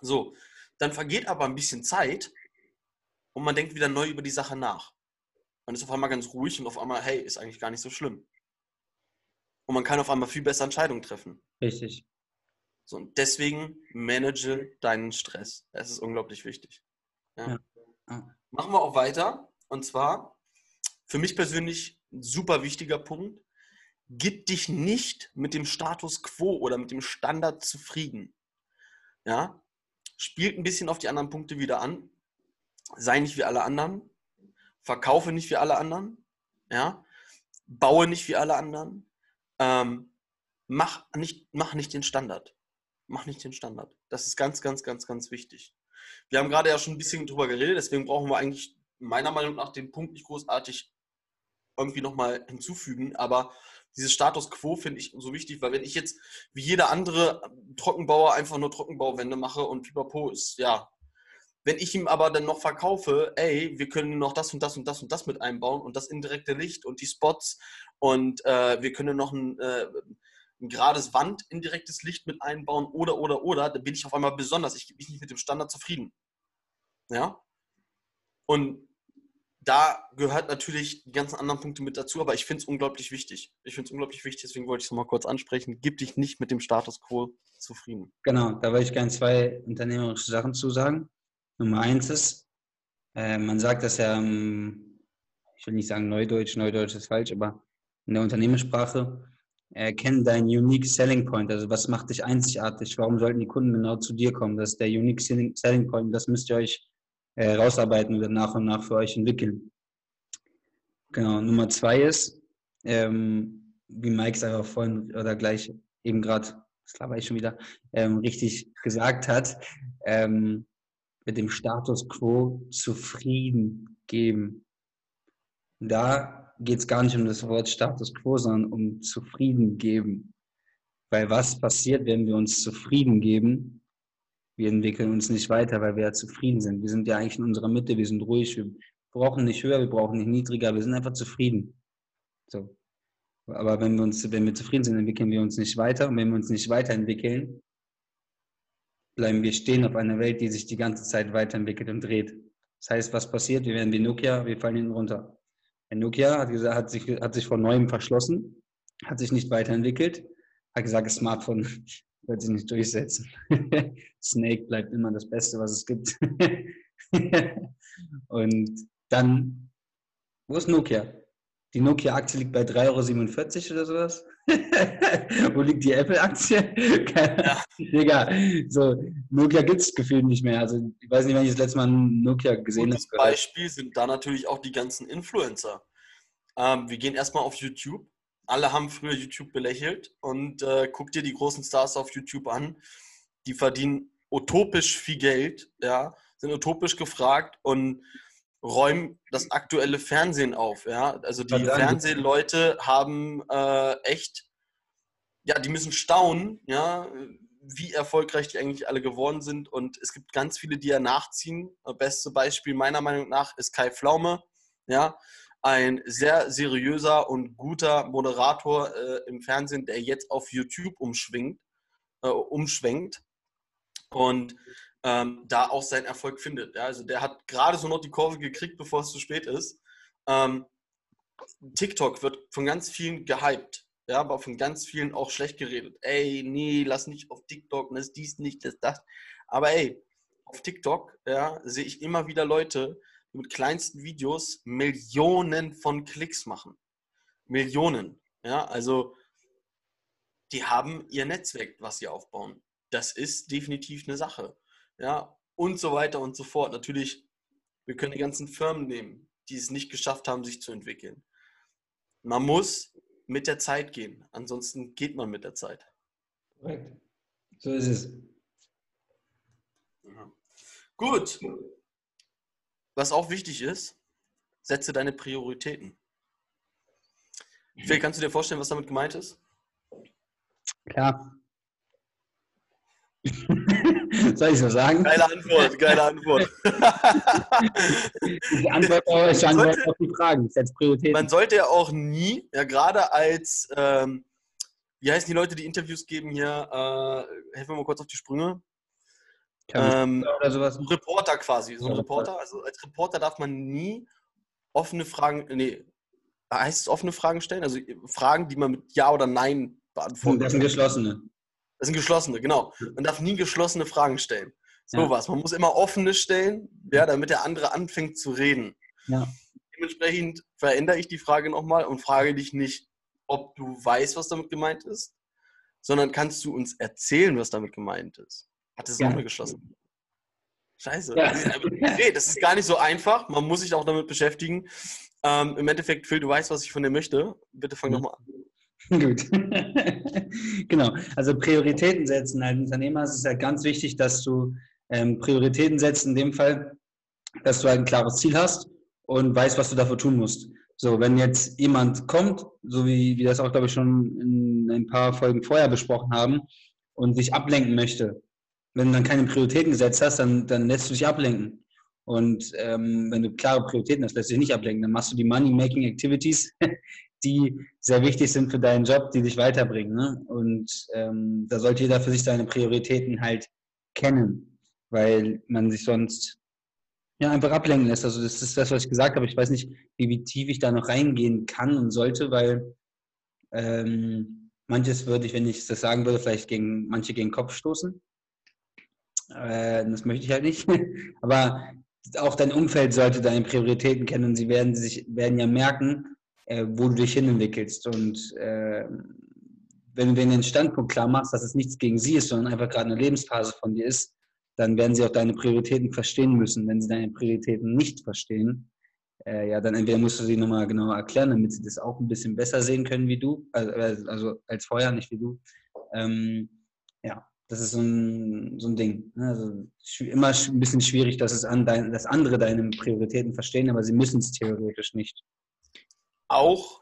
So, dann vergeht aber ein bisschen Zeit und man denkt wieder neu über die Sache nach. Man ist auf einmal ganz ruhig und auf einmal, hey, ist eigentlich gar nicht so schlimm. Und man kann auf einmal viel besser Entscheidungen treffen.
Richtig.
So, und deswegen manage deinen Stress. Das ist unglaublich wichtig. Ja. Ja. Machen wir auch weiter. Und zwar, für mich persönlich ein super wichtiger Punkt, gib dich nicht mit dem Status quo oder mit dem Standard zufrieden. Ja, spielt ein bisschen auf die anderen Punkte wieder an. Sei nicht wie alle anderen. Verkaufe nicht wie alle anderen. Ja, baue nicht wie alle anderen ähm, mach, nicht, mach nicht den Standard. Mach nicht den Standard. Das ist ganz, ganz, ganz, ganz wichtig. Wir haben gerade ja schon ein bisschen drüber geredet, deswegen brauchen wir eigentlich meiner Meinung nach den Punkt nicht großartig irgendwie nochmal hinzufügen, aber dieses Status Quo finde ich so wichtig, weil wenn ich jetzt wie jeder andere Trockenbauer einfach nur Trockenbauwände mache und Pipapo ist, ja, wenn ich ihm aber dann noch verkaufe, ey, wir können noch das und das und das und das mit einbauen und das indirekte Licht und die Spots und äh, wir können noch ein, äh, ein gerades Wand indirektes Licht mit einbauen oder, oder, oder, dann bin ich auf einmal besonders. Ich bin nicht mit dem Standard zufrieden. Ja? Und da gehört natürlich die ganzen anderen Punkte mit dazu, aber ich finde es unglaublich wichtig. Ich finde es unglaublich wichtig, deswegen wollte ich es nochmal kurz ansprechen. Gib dich nicht mit dem Status quo zufrieden.
Genau, da würde ich gerne zwei unternehmerische Sachen zu sagen. Nummer eins ist, äh, man sagt das ja, ich will nicht sagen Neudeutsch, Neudeutsch ist falsch, aber in der Unternehmenssprache, erkennen deinen Unique Selling Point. Also was macht dich einzigartig? Warum sollten die Kunden genau zu dir kommen? Das ist der Unique Selling Point. Das müsst ihr euch äh, rausarbeiten und nach und nach für euch entwickeln. Genau. Nummer zwei ist, ähm, wie Mike es einfach vorhin oder gleich eben gerade, das glaube ich schon wieder, ähm, richtig gesagt hat, ähm, mit dem Status quo zufrieden geben. Da geht es gar nicht um das Wort Status quo, sondern um zufrieden geben. Weil was passiert, wenn wir uns zufrieden geben? Wir entwickeln uns nicht weiter, weil wir ja zufrieden sind. Wir sind ja eigentlich in unserer Mitte, wir sind ruhig, wir brauchen nicht höher, wir brauchen nicht niedriger, wir sind einfach zufrieden. So. Aber wenn wir, uns, wenn wir zufrieden sind, entwickeln wir uns nicht weiter. Und wenn wir uns nicht weiterentwickeln, bleiben wir stehen auf einer Welt, die sich die ganze Zeit weiterentwickelt und dreht. Das heißt, was passiert? Wir werden wie Nokia, wir fallen hinten runter. Ein Nokia hat, gesagt, hat, sich, hat sich vor Neuem verschlossen, hat sich nicht weiterentwickelt, hat gesagt, das Smartphone wird sich nicht durchsetzen. Snake bleibt immer das Beste, was es gibt. und dann, wo ist Nokia? Die Nokia-Aktie liegt bei 3,47 Euro oder sowas. Wo liegt die Apple-Aktie? Digga, so, Nokia gibt es gefühlt nicht mehr. Also ich weiß nicht, wann ich das letzte Mal Nokia gesehen habe.
Beispiel sind da natürlich auch die ganzen Influencer. Ähm, wir gehen erstmal auf YouTube. Alle haben früher YouTube belächelt und äh, guck dir die großen Stars auf YouTube an. Die verdienen utopisch viel Geld, ja, sind utopisch gefragt und räumen das aktuelle Fernsehen auf. Ja? Also die Fernsehleute haben äh, echt, ja, die müssen staunen, ja, wie erfolgreich die eigentlich alle geworden sind. Und es gibt ganz viele, die ja nachziehen. Das beste Beispiel meiner Meinung nach ist Kai Pflaume, ja, ein sehr seriöser und guter Moderator äh, im Fernsehen, der jetzt auf YouTube umschwingt. äh, umschwenkt und ähm, da auch seinen Erfolg findet. Ja, also der hat gerade so noch die Kurve gekriegt, bevor es zu spät ist. Ähm, TikTok wird von ganz vielen gehypt, ja, aber von ganz vielen auch schlecht geredet. Ey, nee, lass nicht auf TikTok, das dies nicht, das das. Aber ey, auf TikTok ja, sehe ich immer wieder Leute, mit kleinsten Videos Millionen von Klicks machen. Millionen. Ja, also die haben ihr Netzwerk, was sie aufbauen. Das ist definitiv eine Sache. Ja, und so weiter und so fort. Natürlich, wir können die ganzen Firmen nehmen, die es nicht geschafft haben, sich zu entwickeln. Man muss mit der Zeit gehen. Ansonsten geht man mit der Zeit.
Korrekt. So ist es.
Ja. Gut. Was auch wichtig ist, setze deine Prioritäten. Phil, kannst du dir vorstellen, was damit gemeint ist?
Klar. Soll ich so sagen?
Geile Antwort, geile Antwort.
Die Antwort ist Antwort auf die Fragen. Setz Prioritäten.
Man sollte ja auch nie, ja gerade als, ähm, wie heißen die Leute, die Interviews geben hier, äh, helfen wir mal kurz auf die Sprünge. Ähm, oder sowas. Reporter quasi, so ein Reporter. Also als Reporter darf man nie offene Fragen, nee, heißt es offene Fragen stellen? Also Fragen, die man mit Ja oder Nein beantworten
Das sind geschlossene.
Das sind geschlossene, genau. Man darf nie geschlossene Fragen stellen. So ja. was. Man muss immer offene stellen, ja, damit der andere anfängt zu reden.
Ja.
Dementsprechend verändere ich die Frage nochmal und frage dich nicht, ob du weißt, was damit gemeint ist, sondern kannst du uns erzählen, was damit gemeint ist. Hat es ja. auch eine geschlossene. Scheiße. Ja. Nee, das ist gar nicht so einfach. Man muss sich auch damit beschäftigen. Ähm, Im Endeffekt, Phil, du weißt, was ich von dir möchte. Bitte fang nochmal an.
Gut. genau. Also Prioritäten setzen. Als Unternehmer ist es ja ganz wichtig, dass du ähm, Prioritäten setzt, in dem Fall, dass du halt ein klares Ziel hast und weißt, was du dafür tun musst. So, wenn jetzt jemand kommt, so wie wir das auch, glaube ich, schon in ein paar Folgen vorher besprochen haben, und sich ablenken möchte, wenn du dann keine Prioritäten gesetzt hast, dann, dann lässt du dich ablenken. Und ähm, wenn du klare Prioritäten hast, lässt du dich nicht ablenken. Dann machst du die Money-Making Activities, die sehr wichtig sind für deinen Job, die dich weiterbringen. Ne? Und ähm, da sollte jeder für sich seine Prioritäten halt kennen, weil man sich sonst ja, einfach ablenken lässt. Also das ist das, was ich gesagt habe. Ich weiß nicht, wie, wie tief ich da noch reingehen kann und sollte, weil ähm, manches würde ich, wenn ich das sagen würde, vielleicht gegen manche gegen den Kopf stoßen. Äh, das möchte ich halt nicht. Aber auch dein Umfeld sollte deine Prioritäten kennen und sie werden sich werden ja merken, äh, wo du dich hin entwickelst. Und äh, wenn du denen den Standpunkt klar machst, dass es nichts gegen sie ist, sondern einfach gerade eine Lebensphase von dir ist, dann werden sie auch deine Prioritäten verstehen müssen. Wenn sie deine Prioritäten nicht verstehen, äh, ja, dann entweder musst du sie nochmal genauer erklären, damit sie das auch ein bisschen besser sehen können wie du, also, also als vorher, nicht wie du. Ähm, ja, das ist so ein, so ein Ding. Ne? Also immer ein bisschen schwierig, dass, es an dein, dass andere deine Prioritäten verstehen, aber sie müssen es theoretisch nicht
auch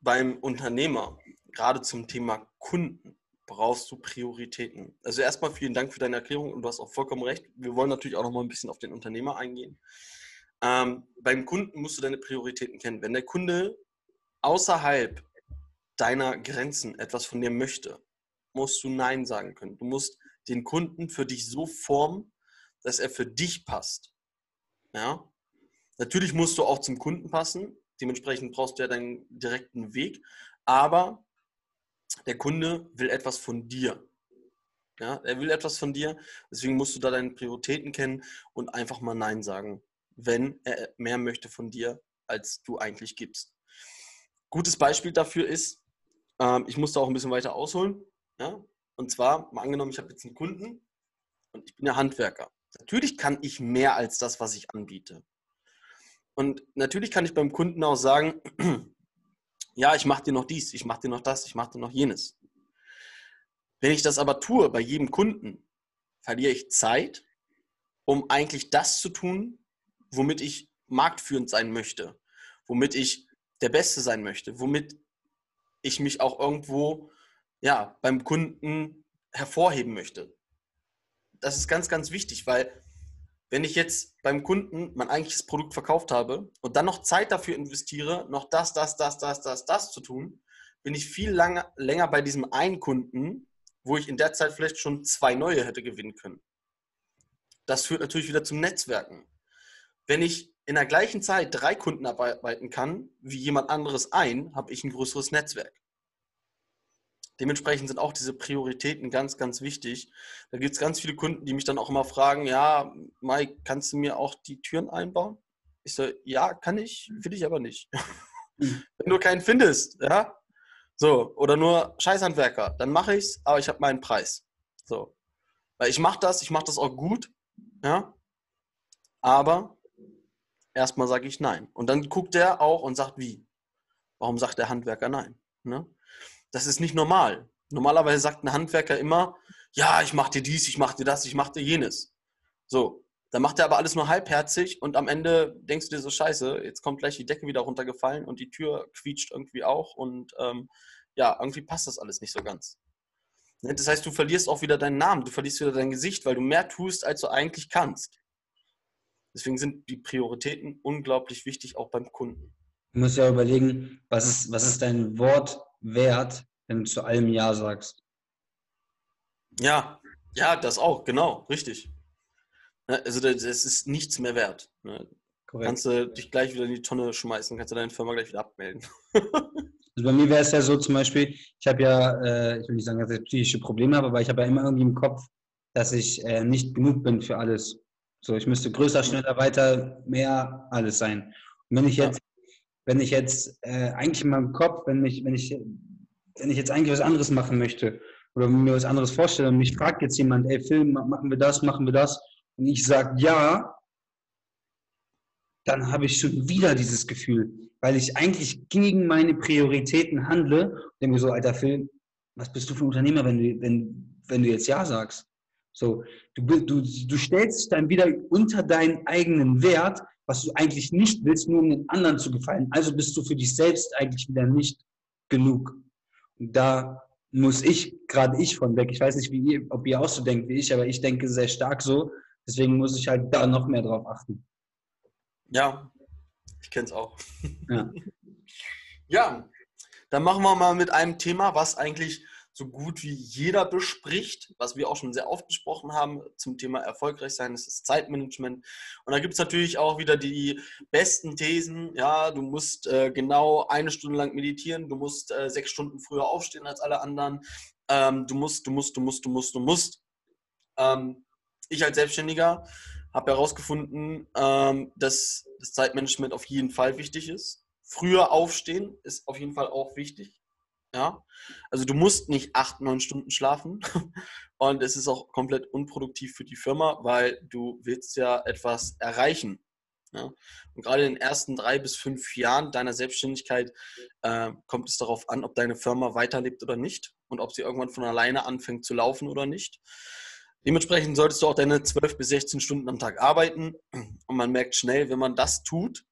beim Unternehmer, gerade zum Thema Kunden, brauchst du Prioritäten. Also erstmal vielen Dank für deine Erklärung und du hast auch vollkommen recht. Wir wollen natürlich auch noch mal ein bisschen auf den Unternehmer eingehen. Ähm, beim Kunden musst du deine Prioritäten kennen. Wenn der Kunde außerhalb deiner Grenzen etwas von dir möchte, musst du Nein sagen können. Du musst den Kunden für dich so formen, dass er für dich passt. Ja? Natürlich musst du auch zum Kunden passen, Dementsprechend brauchst du ja deinen direkten Weg. Aber der Kunde will etwas von dir. Ja, er will etwas von dir. Deswegen musst du da deine Prioritäten kennen und einfach mal Nein sagen, wenn er mehr möchte von dir, als du eigentlich gibst. Gutes Beispiel dafür ist, ähm, ich musste auch ein bisschen weiter ausholen. Ja? Und zwar, mal angenommen, ich habe jetzt einen Kunden und ich bin ja Handwerker. Natürlich kann ich mehr als das, was ich anbiete. Und natürlich kann ich beim Kunden auch sagen, ja, ich mache dir noch dies, ich mache dir noch das, ich mache dir noch jenes. Wenn ich das aber tue bei jedem Kunden, verliere ich Zeit, um eigentlich das zu tun, womit ich marktführend sein möchte, womit ich der Beste sein möchte, womit ich mich auch irgendwo ja, beim Kunden hervorheben möchte. Das ist ganz, ganz wichtig, weil wenn ich jetzt beim Kunden mein eigentliches Produkt verkauft habe und dann noch Zeit dafür investiere, noch das, das, das, das, das, das zu tun, bin ich viel lange, länger bei diesem einen Kunden, wo ich in der Zeit vielleicht schon zwei neue hätte gewinnen können. Das führt natürlich wieder zum Netzwerken. Wenn ich in der gleichen Zeit drei Kunden arbeiten kann, wie jemand anderes ein, habe ich ein größeres Netzwerk. Dementsprechend sind auch diese Prioritäten ganz, ganz wichtig. Da gibt es ganz viele Kunden, die mich dann auch immer fragen, ja, Mike, kannst du mir auch die Türen einbauen? Ich so, ja, kann ich, will ich aber nicht. Wenn du keinen findest, ja, so, oder nur Scheißhandwerker, dann mache ich es, aber ich habe meinen Preis. So. Weil ich mache das, ich mache das auch gut, ja, aber erstmal sage ich nein. Und dann guckt der auch und sagt, wie? Warum sagt der Handwerker nein? Ne? Das ist nicht normal. Normalerweise sagt ein Handwerker immer, ja, ich mache dir dies, ich mache dir das, ich mache dir jenes. So, dann macht er aber alles nur halbherzig und am Ende denkst du dir so, scheiße, jetzt kommt gleich die Decke wieder runtergefallen und die Tür quietscht irgendwie auch und ähm, ja, irgendwie passt das alles nicht so ganz. Ne, das heißt, du verlierst auch wieder deinen Namen, du verlierst wieder dein Gesicht, weil du mehr tust, als du eigentlich kannst. Deswegen sind die Prioritäten unglaublich wichtig, auch beim Kunden.
Du musst ja überlegen, was ist, was ist dein Wort wert, wenn du zu allem Ja sagst?
Ja, ja, das auch, genau, richtig. Ne, also das ist nichts mehr wert. Ne? Kannst du dich gleich wieder in die Tonne schmeißen, kannst du deine Firma gleich wieder abmelden.
also bei mir wäre es ja so zum Beispiel, ich habe ja, äh, ich will nicht sagen, dass ich psychische Probleme habe, aber ich habe ja immer irgendwie im Kopf, dass ich äh, nicht genug bin für alles. So, ich müsste größer, schneller, weiter, mehr, alles sein. Und wenn ich jetzt, wenn ich jetzt äh, eigentlich in meinem Kopf, wenn ich, wenn ich, wenn ich jetzt eigentlich was anderes machen möchte oder mir was anderes vorstelle und mich fragt jetzt jemand, ey Film, machen wir das, machen wir das, und ich sage ja, dann habe ich schon wieder dieses Gefühl, weil ich eigentlich gegen meine Prioritäten handle und denke mir so, alter Phil, was bist du für ein Unternehmer, wenn du, wenn, wenn du jetzt Ja sagst? So, du, du, du stellst dich dann wieder unter deinen eigenen Wert, was du eigentlich nicht willst, nur um den anderen zu gefallen. Also bist du für dich selbst eigentlich wieder nicht genug. Und da muss ich, gerade ich von weg, ich weiß nicht, wie ihr, ob ihr auch so denkt wie ich, aber ich denke sehr stark so. Deswegen muss ich halt da noch mehr drauf achten.
Ja, ich kenne es auch. Ja. ja, dann machen wir mal mit einem Thema, was eigentlich so gut wie jeder bespricht, was wir auch schon sehr oft besprochen haben zum Thema erfolgreich sein, das ist Zeitmanagement. Und da gibt es natürlich auch wieder die besten Thesen. Ja, du musst äh, genau eine Stunde lang meditieren, du musst äh, sechs Stunden früher aufstehen als alle anderen. Ähm, du musst, du musst, du musst, du musst, du musst. Ähm, ich als Selbstständiger habe herausgefunden, ähm, dass das Zeitmanagement auf jeden Fall wichtig ist. Früher aufstehen ist auf jeden Fall auch wichtig. Ja, also du musst nicht acht, neun Stunden schlafen und es ist auch komplett unproduktiv für die Firma, weil du willst ja etwas erreichen. Ja? Und gerade in den ersten drei bis fünf Jahren deiner Selbstständigkeit äh, kommt es darauf an, ob deine Firma weiterlebt oder nicht und ob sie irgendwann von alleine anfängt zu laufen oder nicht. Dementsprechend solltest du auch deine 12 bis 16 Stunden am Tag arbeiten. Und man merkt schnell, wenn man das tut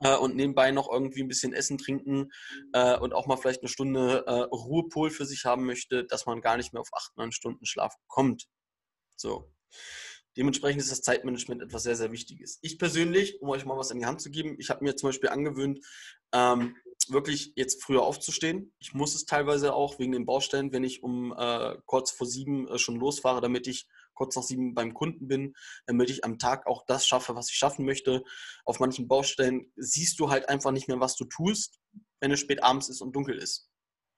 äh, und nebenbei noch irgendwie ein bisschen Essen, trinken äh, und auch mal vielleicht eine Stunde äh, Ruhepol für sich haben möchte, dass man gar nicht mehr auf 8, 9 Stunden Schlaf kommt. So. Dementsprechend ist das Zeitmanagement etwas sehr, sehr Wichtiges. Ich persönlich, um euch mal was in die Hand zu geben, ich habe mir zum Beispiel angewöhnt, ähm, wirklich jetzt früher aufzustehen. Ich muss es teilweise auch wegen den Baustellen, wenn ich um äh, kurz vor sieben äh, schon losfahre, damit ich kurz nach sieben beim Kunden bin, damit ich am Tag auch das schaffe, was ich schaffen möchte. Auf manchen Baustellen siehst du halt einfach nicht mehr, was du tust, wenn es spät abends ist und dunkel ist.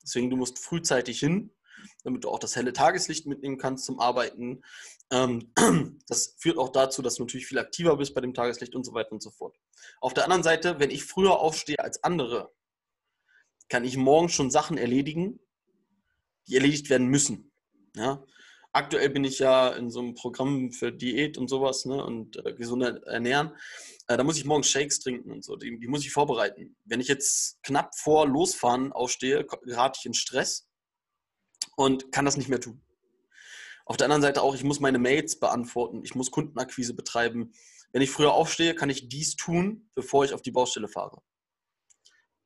Deswegen, du musst frühzeitig hin, damit du auch das helle Tageslicht mitnehmen kannst zum Arbeiten. Ähm, das führt auch dazu, dass du natürlich viel aktiver bist bei dem Tageslicht und so weiter und so fort. Auf der anderen Seite, wenn ich früher aufstehe als andere, kann ich morgen schon Sachen erledigen, die erledigt werden müssen. Ja? Aktuell bin ich ja in so einem Programm für Diät und sowas ne, und äh, gesunde Ernähren. Äh, da muss ich morgen Shakes trinken und so. Die, die, muss ich vorbereiten. Wenn ich jetzt knapp vor Losfahren aufstehe, gerate ich in Stress und kann das nicht mehr tun. Auf der anderen Seite auch, ich muss meine Mails beantworten, ich muss Kundenakquise betreiben. Wenn ich früher aufstehe, kann ich dies tun, bevor ich auf die Baustelle fahre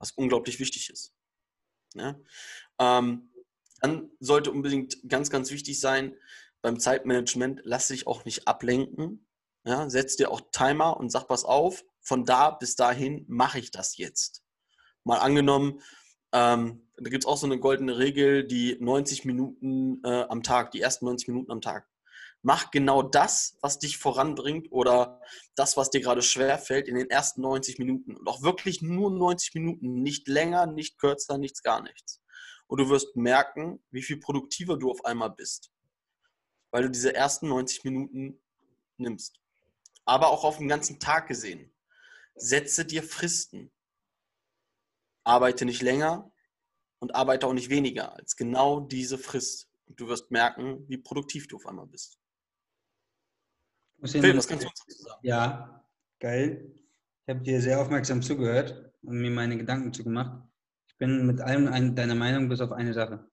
was unglaublich wichtig ist. Ja? Ähm, dann sollte unbedingt ganz, ganz wichtig sein, beim Zeitmanagement, lass dich auch nicht ablenken. Ja? Setz dir auch Timer und sag, pass auf, von da bis dahin mache ich das jetzt. Mal angenommen, Ähm, da gibt es auch so eine goldene Regel, die 90 Minuten äh, am Tag, die ersten 90 Minuten am Tag. Mach genau das, was dich voranbringt oder das, was dir gerade schwerfällt, in den ersten 90 Minuten. Und auch wirklich nur 90 Minuten, nicht länger, nicht kürzer, nichts, gar nichts. Und du wirst merken, wie viel produktiver du auf einmal bist, weil du diese ersten 90 Minuten nimmst. Aber auch auf den ganzen Tag gesehen. Setze dir Fristen. Arbeite nicht länger und arbeite auch nicht weniger als genau diese Frist. Und du wirst merken, wie produktiv du auf einmal bist.
Phil, was kannst du uns sagen? Ja, geil. Ich habe dir sehr aufmerksam zugehört und mir meine Gedanken zugemacht. Ich bin mit allem deiner Meinung, bis auf eine Sache.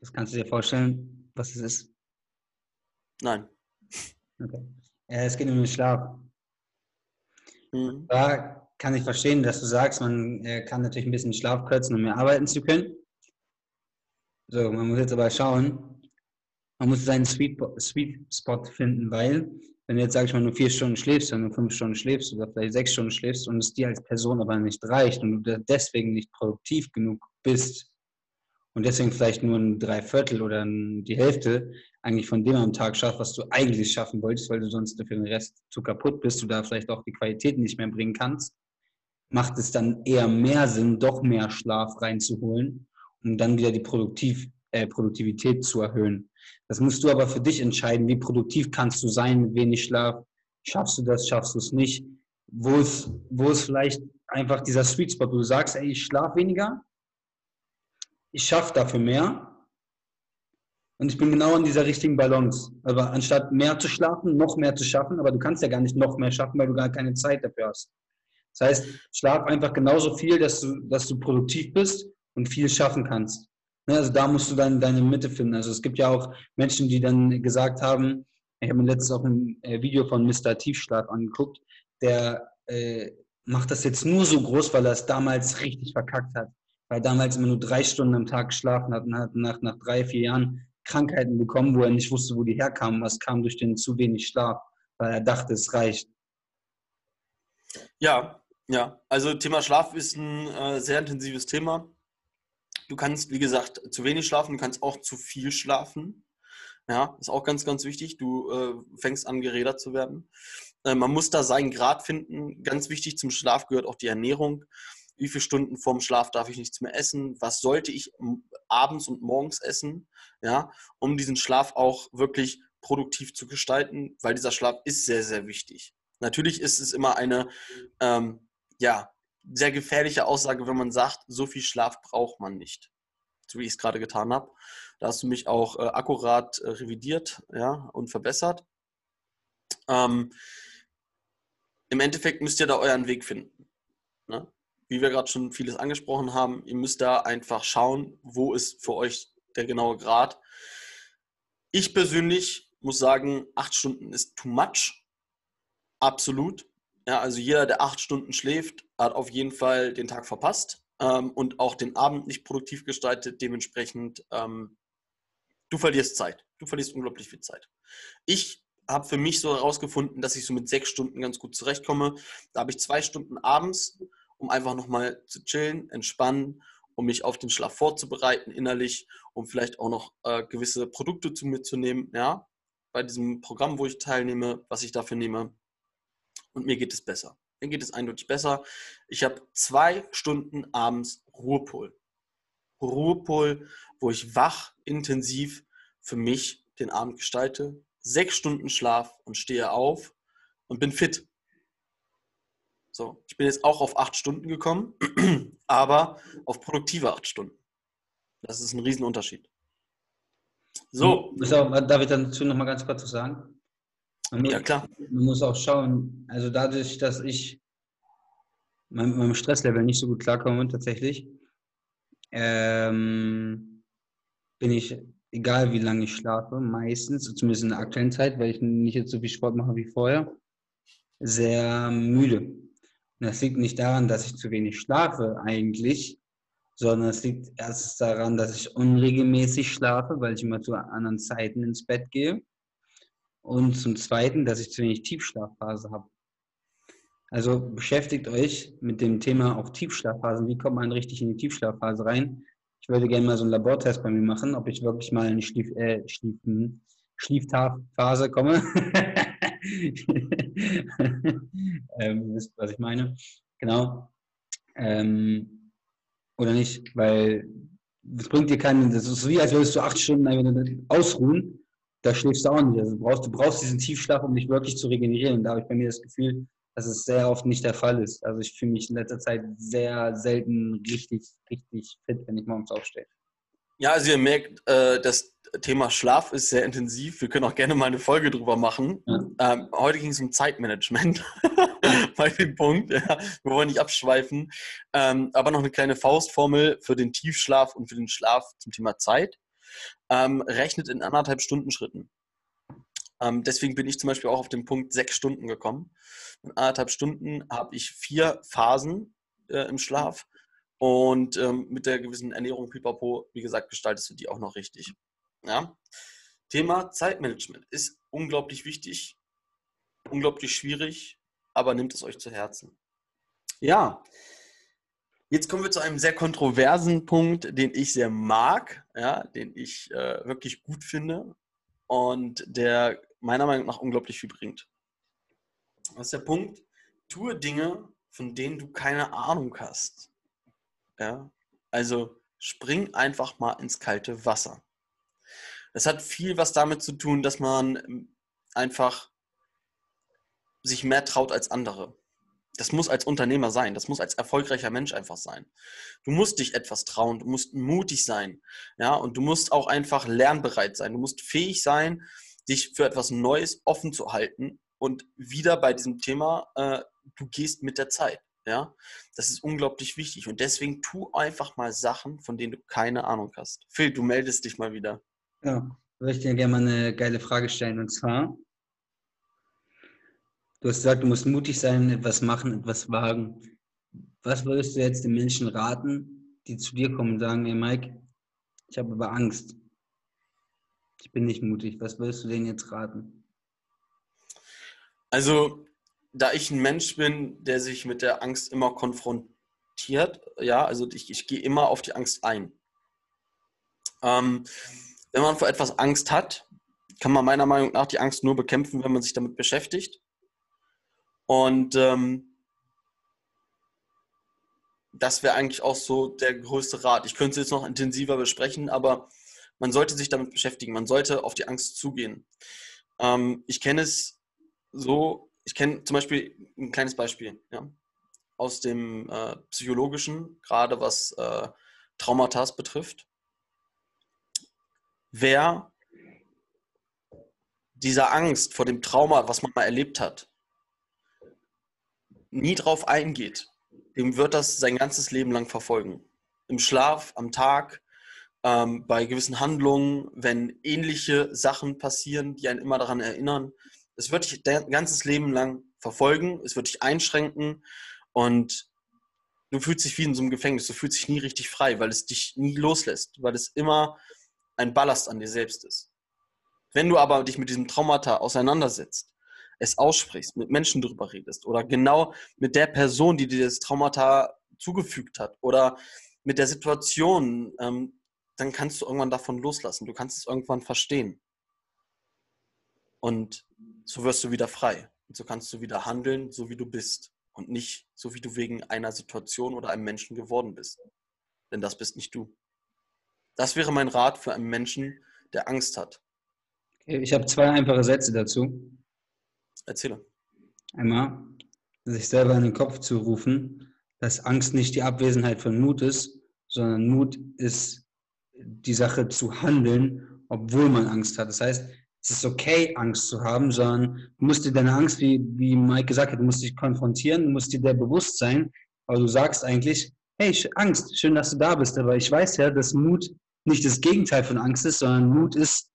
Das kannst du dir vorstellen, was es ist?
Nein.
Okay. Es geht um den Schlaf. Mhm. Da kann ich verstehen, dass du sagst, man äh, kann natürlich ein bisschen Schlaf kürzen, um mehr arbeiten zu können. So, man muss jetzt aber schauen, man muss seinen Sweet, Sweet Spot finden, weil wenn du jetzt, sag ich mal, nur vier Stunden schläfst, oder nur fünf Stunden schläfst oder vielleicht sechs Stunden schläfst und es dir als Person aber nicht reicht und du deswegen nicht produktiv genug bist und deswegen vielleicht nur ein Dreiviertel oder die Hälfte eigentlich von dem am Tag schaffst, was du eigentlich schaffen wolltest, weil du sonst für den Rest zu kaputt bist, du da vielleicht auch die Qualität nicht mehr bringen kannst, macht es dann eher mehr Sinn, doch mehr Schlaf reinzuholen, um dann wieder die Produktiv, äh, Produktivität zu erhöhen. Das musst du aber für dich entscheiden, wie produktiv kannst du sein mit wenig Schlaf. Schaffst du das, schaffst du es nicht? Wo ist, wo ist vielleicht einfach dieser Sweet Spot, wo du sagst, ey, ich schlafe weniger, ich schaffe dafür mehr und ich bin genau in dieser richtigen Balance. Aber anstatt mehr zu schlafen, noch mehr zu schaffen, aber du kannst ja gar nicht noch mehr schaffen, weil du gar keine Zeit dafür hast. Das heißt, schlaf einfach genauso viel, dass du, dass du produktiv bist und viel schaffen kannst. Ne, also da musst du dann deine Mitte finden. Also es gibt ja auch Menschen, die dann gesagt haben, ich habe mir letztens auch ein äh, Video von Mr. Tiefschlaf angeguckt, der äh, macht das jetzt nur so groß, weil er es damals richtig verkackt hat. Weil er damals immer nur drei Stunden am Tag geschlafen hat und hat nach, nach drei, vier Jahren Krankheiten bekommen, wo er nicht wusste, wo die herkamen. Was kam durch den zu wenig Schlaf, weil er dachte, es reicht.
Ja, ja. Also Thema Schlaf ist ein äh, sehr intensives Thema. Du kannst, wie gesagt, zu wenig schlafen, du kannst auch zu viel schlafen. Ja, ist auch ganz, ganz wichtig. Du äh, fängst an, gerädert zu werden. Äh, man muss da seinen Grad finden. Ganz wichtig zum Schlaf gehört auch die Ernährung. Wie viele Stunden vorm Schlaf darf ich nichts mehr essen? Was sollte ich abends und morgens essen? Ja, um diesen Schlaf auch wirklich produktiv zu gestalten, weil dieser Schlaf ist sehr, sehr wichtig. Natürlich ist es immer eine, ähm, ja, sehr gefährliche Aussage, wenn man sagt, so viel Schlaf braucht man nicht. So wie ich es gerade getan habe. Da hast du mich auch äh, akkurat äh, revidiert ja, und verbessert. Ähm, Im Endeffekt müsst ihr da euren Weg finden. Ne? Wie wir gerade schon vieles angesprochen haben, ihr müsst da einfach schauen, wo ist für euch der genaue Grad. Ich persönlich muss sagen, acht Stunden ist too much. Absolut. Ja, also jeder, der acht Stunden schläft, hat auf jeden Fall den Tag verpasst ähm, und auch den Abend nicht produktiv gestaltet. Dementsprechend, ähm, du verlierst Zeit. Du verlierst unglaublich viel Zeit. Ich habe für mich so herausgefunden, dass ich so mit sechs Stunden ganz gut zurechtkomme. Da habe ich zwei Stunden abends, um einfach nochmal zu chillen, entspannen, um mich auf den Schlaf vorzubereiten innerlich, um vielleicht auch noch äh, gewisse Produkte zu mitzunehmen, ja, bei diesem Programm, wo ich teilnehme, was ich dafür nehme. Und mir geht es besser. Mir geht es eindeutig besser. Ich habe zwei Stunden abends Ruhepol. Ruhepol, wo ich wach, intensiv für mich den Abend gestalte. Sechs Stunden Schlaf und stehe auf und bin fit. So, ich bin jetzt auch auf acht Stunden gekommen, aber auf produktive acht Stunden. Das ist ein Riesenunterschied.
So. Darf ich dazu noch mal ganz kurz was sagen?
Man ja, klar.
Man muss auch schauen, also dadurch, dass ich mit meinem Stresslevel nicht so gut klarkomme, tatsächlich, ähm, bin ich, egal wie lange ich schlafe, meistens, zumindest in der aktuellen Zeit, weil ich nicht jetzt so viel Sport mache wie vorher, sehr müde. Und das liegt nicht daran, dass ich zu wenig schlafe eigentlich, sondern es liegt erstens daran, dass ich unregelmäßig schlafe, weil ich immer zu anderen Zeiten ins Bett gehe. Und zum Zweiten, dass ich zu wenig Tiefschlafphase habe. Also beschäftigt euch mit dem Thema auch Tiefschlafphasen. Wie kommt man richtig in die Tiefschlafphase rein? Ich würde gerne mal so einen Labortest bei mir machen, ob ich wirklich mal in die Schlief, äh, Schliefen, Schlieftagphase komme. ähm, wisst, was ich meine. Genau. Ähm, oder nicht, weil das bringt dir keinen, das ist wie, als würdest du acht Stunden ausruhen, da schläfst du auch nicht. Also du brauchst, du brauchst diesen Tiefschlaf, um dich wirklich zu regenerieren. Und da habe ich bei mir das Gefühl, dass es sehr oft nicht der Fall ist. Also ich fühle mich in letzter Zeit sehr selten richtig, richtig fit, wenn ich morgens aufstehe.
Ja, also ihr merkt, äh, das Thema Schlaf ist sehr intensiv. Wir können auch gerne mal eine Folge drüber machen. Ja. Ähm, heute ging es um Zeitmanagement bei dem Punkt. Ja. Wir wollen nicht abschweifen. Ähm, aber noch eine kleine Faustformel für den Tiefschlaf und für den Schlaf zum Thema Zeit. Ähm, rechnet in anderthalb Stunden Schritten. Ähm, deswegen bin ich zum Beispiel auch auf den Punkt sechs Stunden gekommen. In anderthalb Stunden habe ich vier Phasen äh, im Schlaf. Und ähm, mit der gewissen Ernährung, Pipapo, wie gesagt, gestaltest du die auch noch richtig. Ja? Thema Zeitmanagement ist unglaublich wichtig, unglaublich schwierig, aber nimmt es euch zu Herzen. Ja, jetzt kommen wir zu einem sehr kontroversen Punkt, den ich sehr mag, ja, den ich äh, wirklich gut finde und der meiner Meinung nach unglaublich viel bringt. Das ist der Punkt, tue Dinge, von denen du keine Ahnung hast. Ja? Also spring einfach mal ins kalte Wasser. Das hat viel was damit zu tun, dass man einfach sich mehr traut als andere. Das muss als Unternehmer sein, das muss als erfolgreicher Mensch einfach sein. Du musst dich etwas trauen, du musst mutig sein, ja, und du musst auch einfach lernbereit sein. Du musst fähig sein, dich für etwas Neues offen zu halten und wieder bei diesem Thema, äh, du gehst mit der Zeit. Ja, das ist unglaublich wichtig. Und deswegen tu einfach mal Sachen, von denen du keine Ahnung hast. Phil, du meldest dich mal wieder.
Ja, würde ich dir gerne mal eine geile Frage stellen. Und zwar, du hast gesagt, du musst mutig sein, etwas machen, etwas wagen. Was würdest du jetzt den Menschen raten, die zu dir kommen und sagen, hey Mike, ich habe aber Angst. Ich bin nicht mutig. Was würdest du denen jetzt raten?
Also, da ich ein Mensch bin, der sich mit der Angst immer konfrontiert, ja, also ich, ich gehe immer auf die Angst ein. Ähm, wenn man vor etwas Angst hat, kann man meiner Meinung nach die Angst nur bekämpfen, wenn man sich damit beschäftigt. Und ähm, das wäre eigentlich auch so der größte Rat. Ich könnte es jetzt noch intensiver besprechen, aber man sollte sich damit beschäftigen. Man sollte auf die Angst zugehen. Ähm, ich kenne es so, ich kenne zum Beispiel ein kleines Beispiel ja, aus dem äh, psychologischen, gerade was äh, Traumata betrifft. Wer dieser Angst vor dem Trauma, was man mal erlebt hat, nie drauf eingeht, dem wird das sein ganzes Leben lang verfolgen. Im Schlaf, am Tag, ähm, bei gewissen Handlungen, wenn ähnliche Sachen passieren, die einen immer daran erinnern, es wird dich dein ganzes Leben lang verfolgen, es wird dich einschränken und du fühlst dich wie in so einem Gefängnis, du fühlst dich nie richtig frei, weil es dich nie loslässt, weil es immer ein Ballast an dir selbst ist. Wenn du aber dich mit diesem Traumata auseinandersetzt, es aussprichst, mit Menschen drüber redest oder genau mit der Person, die dir das Traumata zugefügt hat oder mit der Situation, ähm, dann kannst du irgendwann davon loslassen. Du kannst es irgendwann verstehen. Und so wirst du wieder frei. Und so kannst du wieder handeln, so wie du bist. Und nicht so, wie du wegen einer Situation oder einem Menschen geworden bist. Denn das bist nicht du. Das wäre mein Rat für einen Menschen, der Angst hat.
Ich habe zwei einfache Sätze dazu.
Erzähle.
Einmal, sich selber in den Kopf zu rufen, dass Angst nicht die Abwesenheit von Mut ist, sondern Mut ist die Sache zu handeln, obwohl man Angst hat. Das heißt, es ist okay, Angst zu haben, sondern du musst dir deine Angst, wie, wie Mike gesagt hat, du musst dich konfrontieren, du musst dir der bewusst sein, aber du sagst eigentlich, hey, Angst, schön, dass du da bist, aber ich weiß ja, dass Mut nicht das Gegenteil von Angst ist, sondern Mut ist,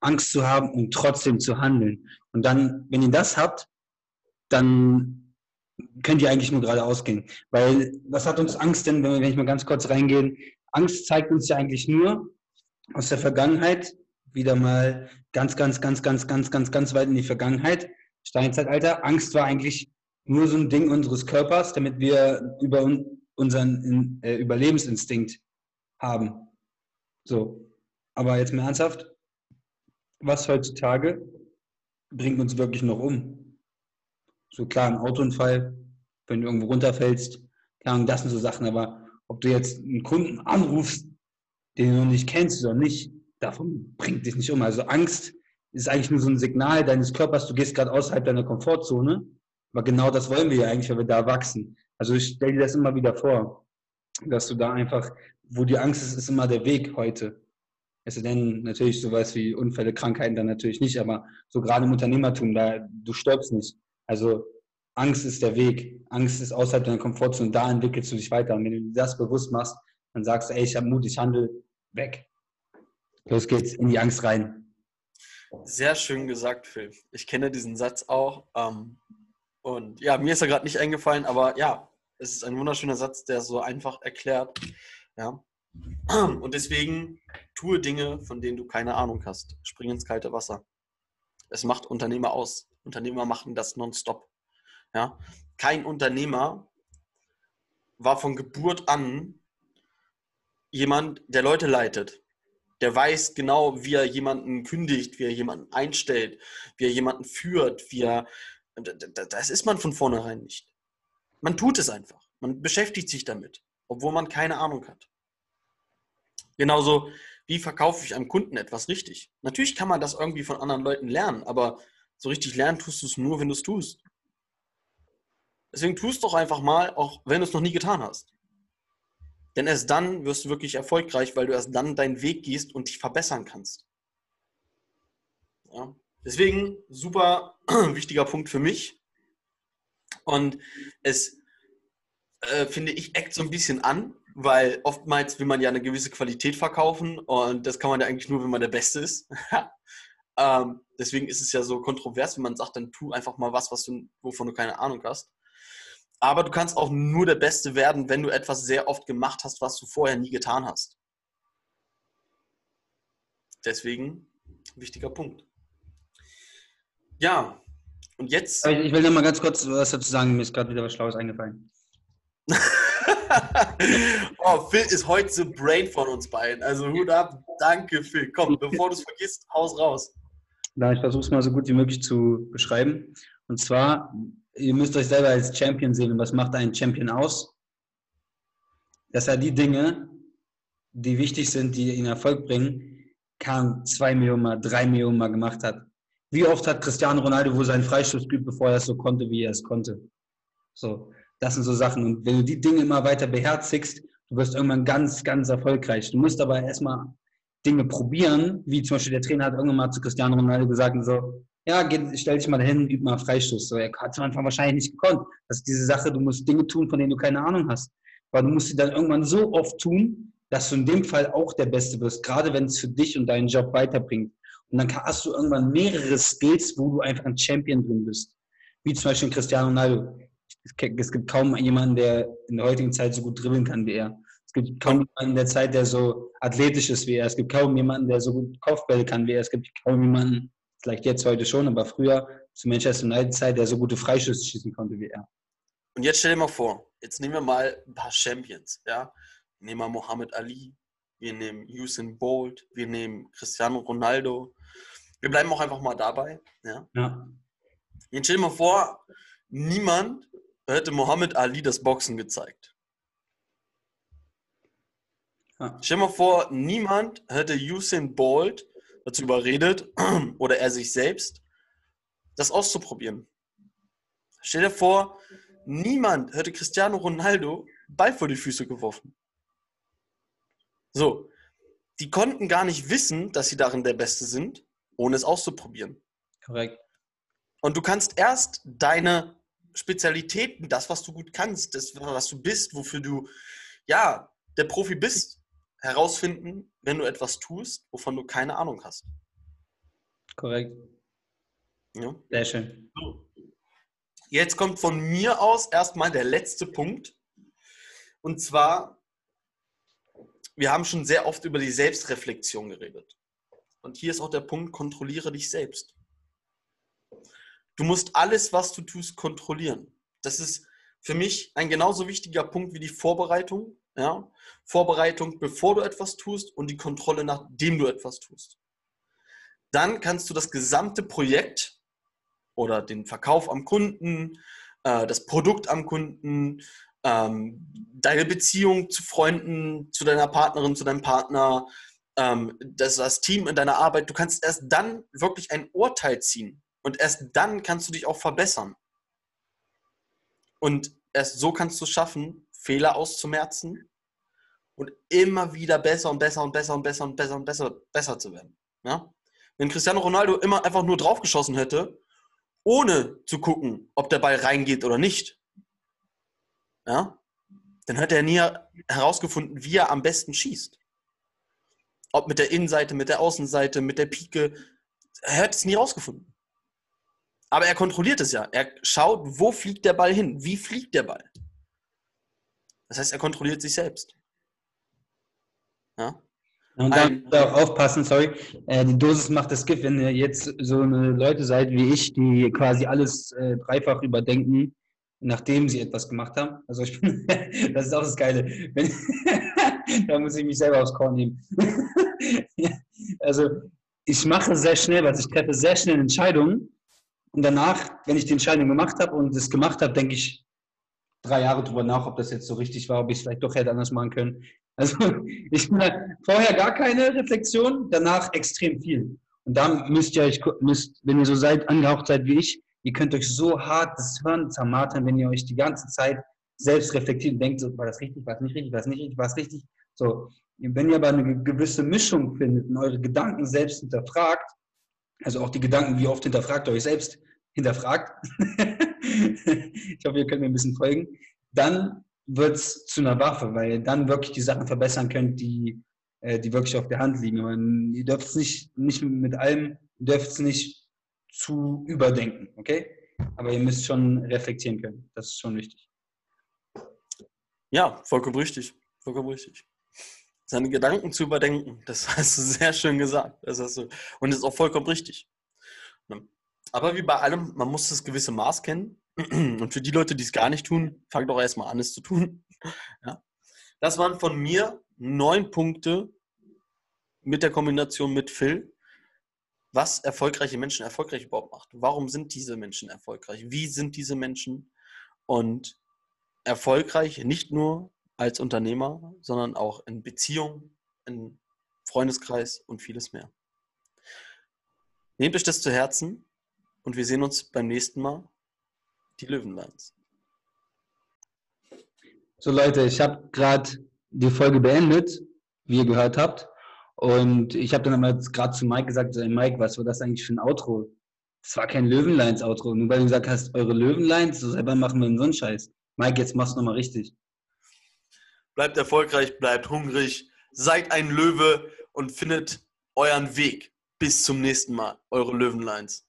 Angst zu haben und trotzdem zu handeln. Und dann, wenn ihr das habt, dann könnt ihr eigentlich nur geradeaus gehen. Weil was hat uns Angst denn, wenn, wir, wenn ich mal ganz kurz reingehe? Angst zeigt uns ja eigentlich nur aus der Vergangenheit, wieder mal ganz, ganz, ganz, ganz, ganz, ganz, ganz weit in die Vergangenheit. Steinzeitalter. Angst war eigentlich nur so ein Ding unseres Körpers, damit wir über unseren äh, Überlebensinstinkt haben. So. Aber jetzt mal ernsthaft, was heutzutage bringt uns wirklich noch um? So klar, ein Autounfall, wenn du irgendwo runterfällst, klar, das sind so Sachen, aber ob du jetzt einen Kunden anrufst, den du nicht kennst oder nicht, davon bringt dich nicht um. Also Angst ist eigentlich nur so ein Signal deines Körpers, du gehst gerade außerhalb deiner Komfortzone. Aber genau das wollen wir ja eigentlich, weil wir da wachsen. Also ich stelle dir das immer wieder vor, dass du da einfach, wo die Angst ist, ist immer der Weg heute. Es denn natürlich sowas wie Unfälle, Krankheiten dann natürlich nicht, aber so gerade im Unternehmertum, da du stirbst nicht. Also Angst ist der Weg. Angst ist außerhalb deiner Komfortzone. Da entwickelst du dich weiter. Und wenn du das bewusst machst, dann sagst du, ey, ich habe Mut, ich handle, weg. Los geht's, in die Angst rein.
Sehr schön gesagt, Phil. Ich kenne diesen Satz auch. Ähm, und ja, mir ist er gerade nicht eingefallen, aber ja, es ist ein wunderschöner Satz, der so einfach erklärt. Ja. Und deswegen tue Dinge, von denen du keine Ahnung hast. Spring ins kalte Wasser. Es macht Unternehmer aus. Unternehmer machen das nonstop. Ja. Kein Unternehmer war von Geburt an jemand, der Leute leitet. Der weiß genau, wie er jemanden kündigt, wie er jemanden einstellt, wie er jemanden führt, wie er. Das ist man von vornherein nicht. Man tut es einfach. Man beschäftigt sich damit, obwohl man keine Ahnung hat. Genauso, wie verkaufe ich einem Kunden etwas richtig? Natürlich kann man das irgendwie von anderen Leuten lernen, aber so richtig lernen tust du es nur, wenn du es tust. Deswegen tust doch einfach mal, auch wenn du es noch nie getan hast. Denn erst dann wirst du wirklich erfolgreich, weil du erst dann deinen Weg gehst und dich verbessern kannst. Ja. Deswegen super wichtiger Punkt für mich. Und es, äh, finde ich, eckt so ein bisschen an, weil oftmals will man ja eine gewisse Qualität verkaufen und das kann man ja eigentlich nur, wenn man der Beste ist. ähm, deswegen ist es ja so kontrovers, wenn man sagt, dann tu einfach mal was, was du, wovon du keine Ahnung hast. Aber du kannst auch nur der Beste werden, wenn du etwas sehr oft gemacht hast, was du vorher nie getan hast. Deswegen wichtiger Punkt. Ja, und jetzt.
Ich will noch mal ganz kurz was dazu sagen. Mir ist gerade wieder was Schlaues eingefallen.
oh, Phil ist heute so Brain von uns beiden. Also Hut ab. Danke, Phil. Komm, bevor du es vergisst, haus raus.
Na, ich versuche es mal so gut wie möglich zu beschreiben. Und zwar ihr müsst euch selber als Champion sehen. Und was macht einen Champion aus? Dass er die Dinge, die wichtig sind, die ihn Erfolg bringen, kann zwei Millionen Mal, drei Millionen Mal gemacht hat. Wie oft hat Cristiano Ronaldo wohl seinen Freistoß geübt, bevor er es so konnte, wie er es konnte? So, das sind so Sachen. Und wenn du die Dinge immer weiter beherzigst, du wirst irgendwann ganz, ganz erfolgreich. Du musst aber erstmal Dinge probieren, wie zum Beispiel der Trainer hat irgendwann mal zu Cristiano Ronaldo gesagt, so, ja, geh, stell dich mal dahin, üb mal Freistoß. So, er hat es am Anfang wahrscheinlich nicht gekonnt. Das ist diese Sache, du musst Dinge tun, von denen du keine Ahnung hast. Aber du musst sie dann irgendwann so oft tun, dass du in dem Fall auch der Beste wirst, gerade wenn es für dich und deinen Job weiterbringt. Und dann hast du irgendwann mehrere Skills, wo du einfach ein Champion drin bist. Wie zum Beispiel Cristiano Ronaldo. Es gibt kaum jemanden, der in der heutigen Zeit so gut dribbeln kann wie er. Es gibt kaum jemanden in der Zeit, der so athletisch ist wie er. Es gibt kaum jemanden, der so gut Kopfbälle kann wie er. Es gibt kaum jemanden, Vielleicht jetzt heute schon, aber früher zu Manchester United Zeit, der so gute Freischüsse schießen konnte wie er.
Und jetzt stell dir mal vor, jetzt nehmen wir mal ein paar Champions, ja. Wir nehmen mal Mohammed Ali, wir nehmen Usain Bolt, wir nehmen Cristiano Ronaldo. Wir bleiben auch einfach mal dabei, ja. ja. Jetzt stell dir mal vor, niemand hätte Mohammed Ali das Boxen gezeigt. Ja. Stell dir mal vor, niemand hätte Usain Bolt dazu überredet oder er sich selbst, das auszuprobieren. Stell dir vor, niemand hätte Cristiano Ronaldo Ball vor die Füße geworfen. So, die konnten gar nicht wissen, dass sie darin der Beste sind, ohne es auszuprobieren.
Korrekt.
Und du kannst erst deine Spezialitäten, das, was du gut kannst, das, was du bist, wofür du ja der Profi bist, herausfinden, wenn du etwas tust, wovon du keine Ahnung hast.
Korrekt. Ja. Sehr schön. So.
Jetzt kommt von mir aus erstmal der letzte Punkt. Und zwar, wir haben schon sehr oft über die Selbstreflexion geredet. Und hier ist auch der Punkt, kontrolliere dich selbst. Du musst alles, was du tust, kontrollieren. Das ist für mich ein genauso wichtiger Punkt wie die Vorbereitung. Ja? Vorbereitung, bevor du etwas tust und die Kontrolle, nachdem du etwas tust. Dann kannst du das gesamte Projekt oder den Verkauf am Kunden, äh, das Produkt am Kunden, ähm, deine Beziehung zu Freunden, zu deiner Partnerin, zu deinem Partner, ähm, das, das Team in deiner Arbeit, du kannst erst dann wirklich ein Urteil ziehen und erst dann kannst du dich auch verbessern. Und erst so kannst du es schaffen, Fehler auszumerzen und immer wieder besser und besser und besser und besser und besser und besser, besser zu werden. Ja? Wenn Cristiano Ronaldo immer einfach nur draufgeschossen hätte, ohne zu gucken, ob der Ball reingeht oder nicht, ja, dann hätte er nie herausgefunden, wie er am besten schießt. Ob mit der Innenseite, mit der Außenseite, mit der Pike. Er hat es nie herausgefunden. Aber er kontrolliert es ja. Er schaut, wo fliegt der Ball hin? Wie fliegt der Ball? Das heißt, er kontrolliert sich selbst.
Ja? Und da muss auch aufpassen, sorry, äh, die Dosis macht das Gift, wenn ihr jetzt so eine Leute seid wie ich, die quasi alles äh, dreifach überdenken, nachdem sie etwas gemacht haben. Also ich bin, das ist auch das Geile. Wenn, da muss ich mich selber aufs Korn nehmen. also ich mache sehr schnell was, ich treffe sehr schnell Entscheidungen und danach, wenn ich die Entscheidung gemacht habe und es gemacht habe, denke ich drei Jahre drüber nach, ob das jetzt so richtig war, ob ich es vielleicht doch hätte anders machen können. Also ich vorher gar keine Reflexion, danach extrem viel. Und da müsst ihr euch, müsst, wenn ihr so seid, angehaucht seid wie ich, ihr könnt euch so hart das Hören zermartern, wenn ihr euch die ganze Zeit selbst reflektiert und denkt, so, war das richtig, war das nicht richtig, war das nicht richtig, war das richtig. So, wenn ihr aber eine gewisse Mischung findet und eure Gedanken selbst hinterfragt, also auch die Gedanken, wie oft hinterfragt ihr euch selbst, hinterfragt, ich hoffe, ihr könnt mir ein bisschen folgen, dann wird es zu einer Waffe, weil ihr dann wirklich die Sachen verbessern könnt, die, äh, die wirklich auf der Hand liegen. Und ihr dürft es nicht, nicht mit allem, ihr dürft es nicht zu überdenken, okay? Aber ihr müsst schon reflektieren können. Das ist schon wichtig.
Ja, vollkommen richtig. Vollkommen richtig. Seine Gedanken zu überdenken, das hast du sehr schön gesagt. Das hast du, und das ist auch vollkommen richtig. Aber wie bei allem, man muss das gewisse Maß kennen. Und für die Leute, die es gar nicht tun, fang doch erstmal an, es zu tun. Ja. Das waren von mir neun Punkte mit der Kombination mit Phil, was erfolgreiche Menschen erfolgreich überhaupt macht. Warum sind diese Menschen erfolgreich? Wie sind diese Menschen? Und erfolgreich nicht nur als Unternehmer, sondern auch in Beziehung, in Freundeskreis und vieles mehr. Nehmt euch das zu Herzen und wir sehen uns beim nächsten Mal. Die Löwenlands.
So Leute, ich habe gerade die Folge beendet, wie ihr gehört habt. Und ich habe dann aber gerade zu Mike gesagt, Mike, was war das eigentlich für ein Outro? Das war kein Löwenlines-Outro. Nur weil du gesagt hast, eure Löwenlines, so selber machen wir so einen Scheiß. Mike, jetzt machst du nochmal richtig
bleibt erfolgreich, bleibt hungrig, seid ein Löwe und findet euren Weg. Bis zum nächsten Mal, eure Löwenlines.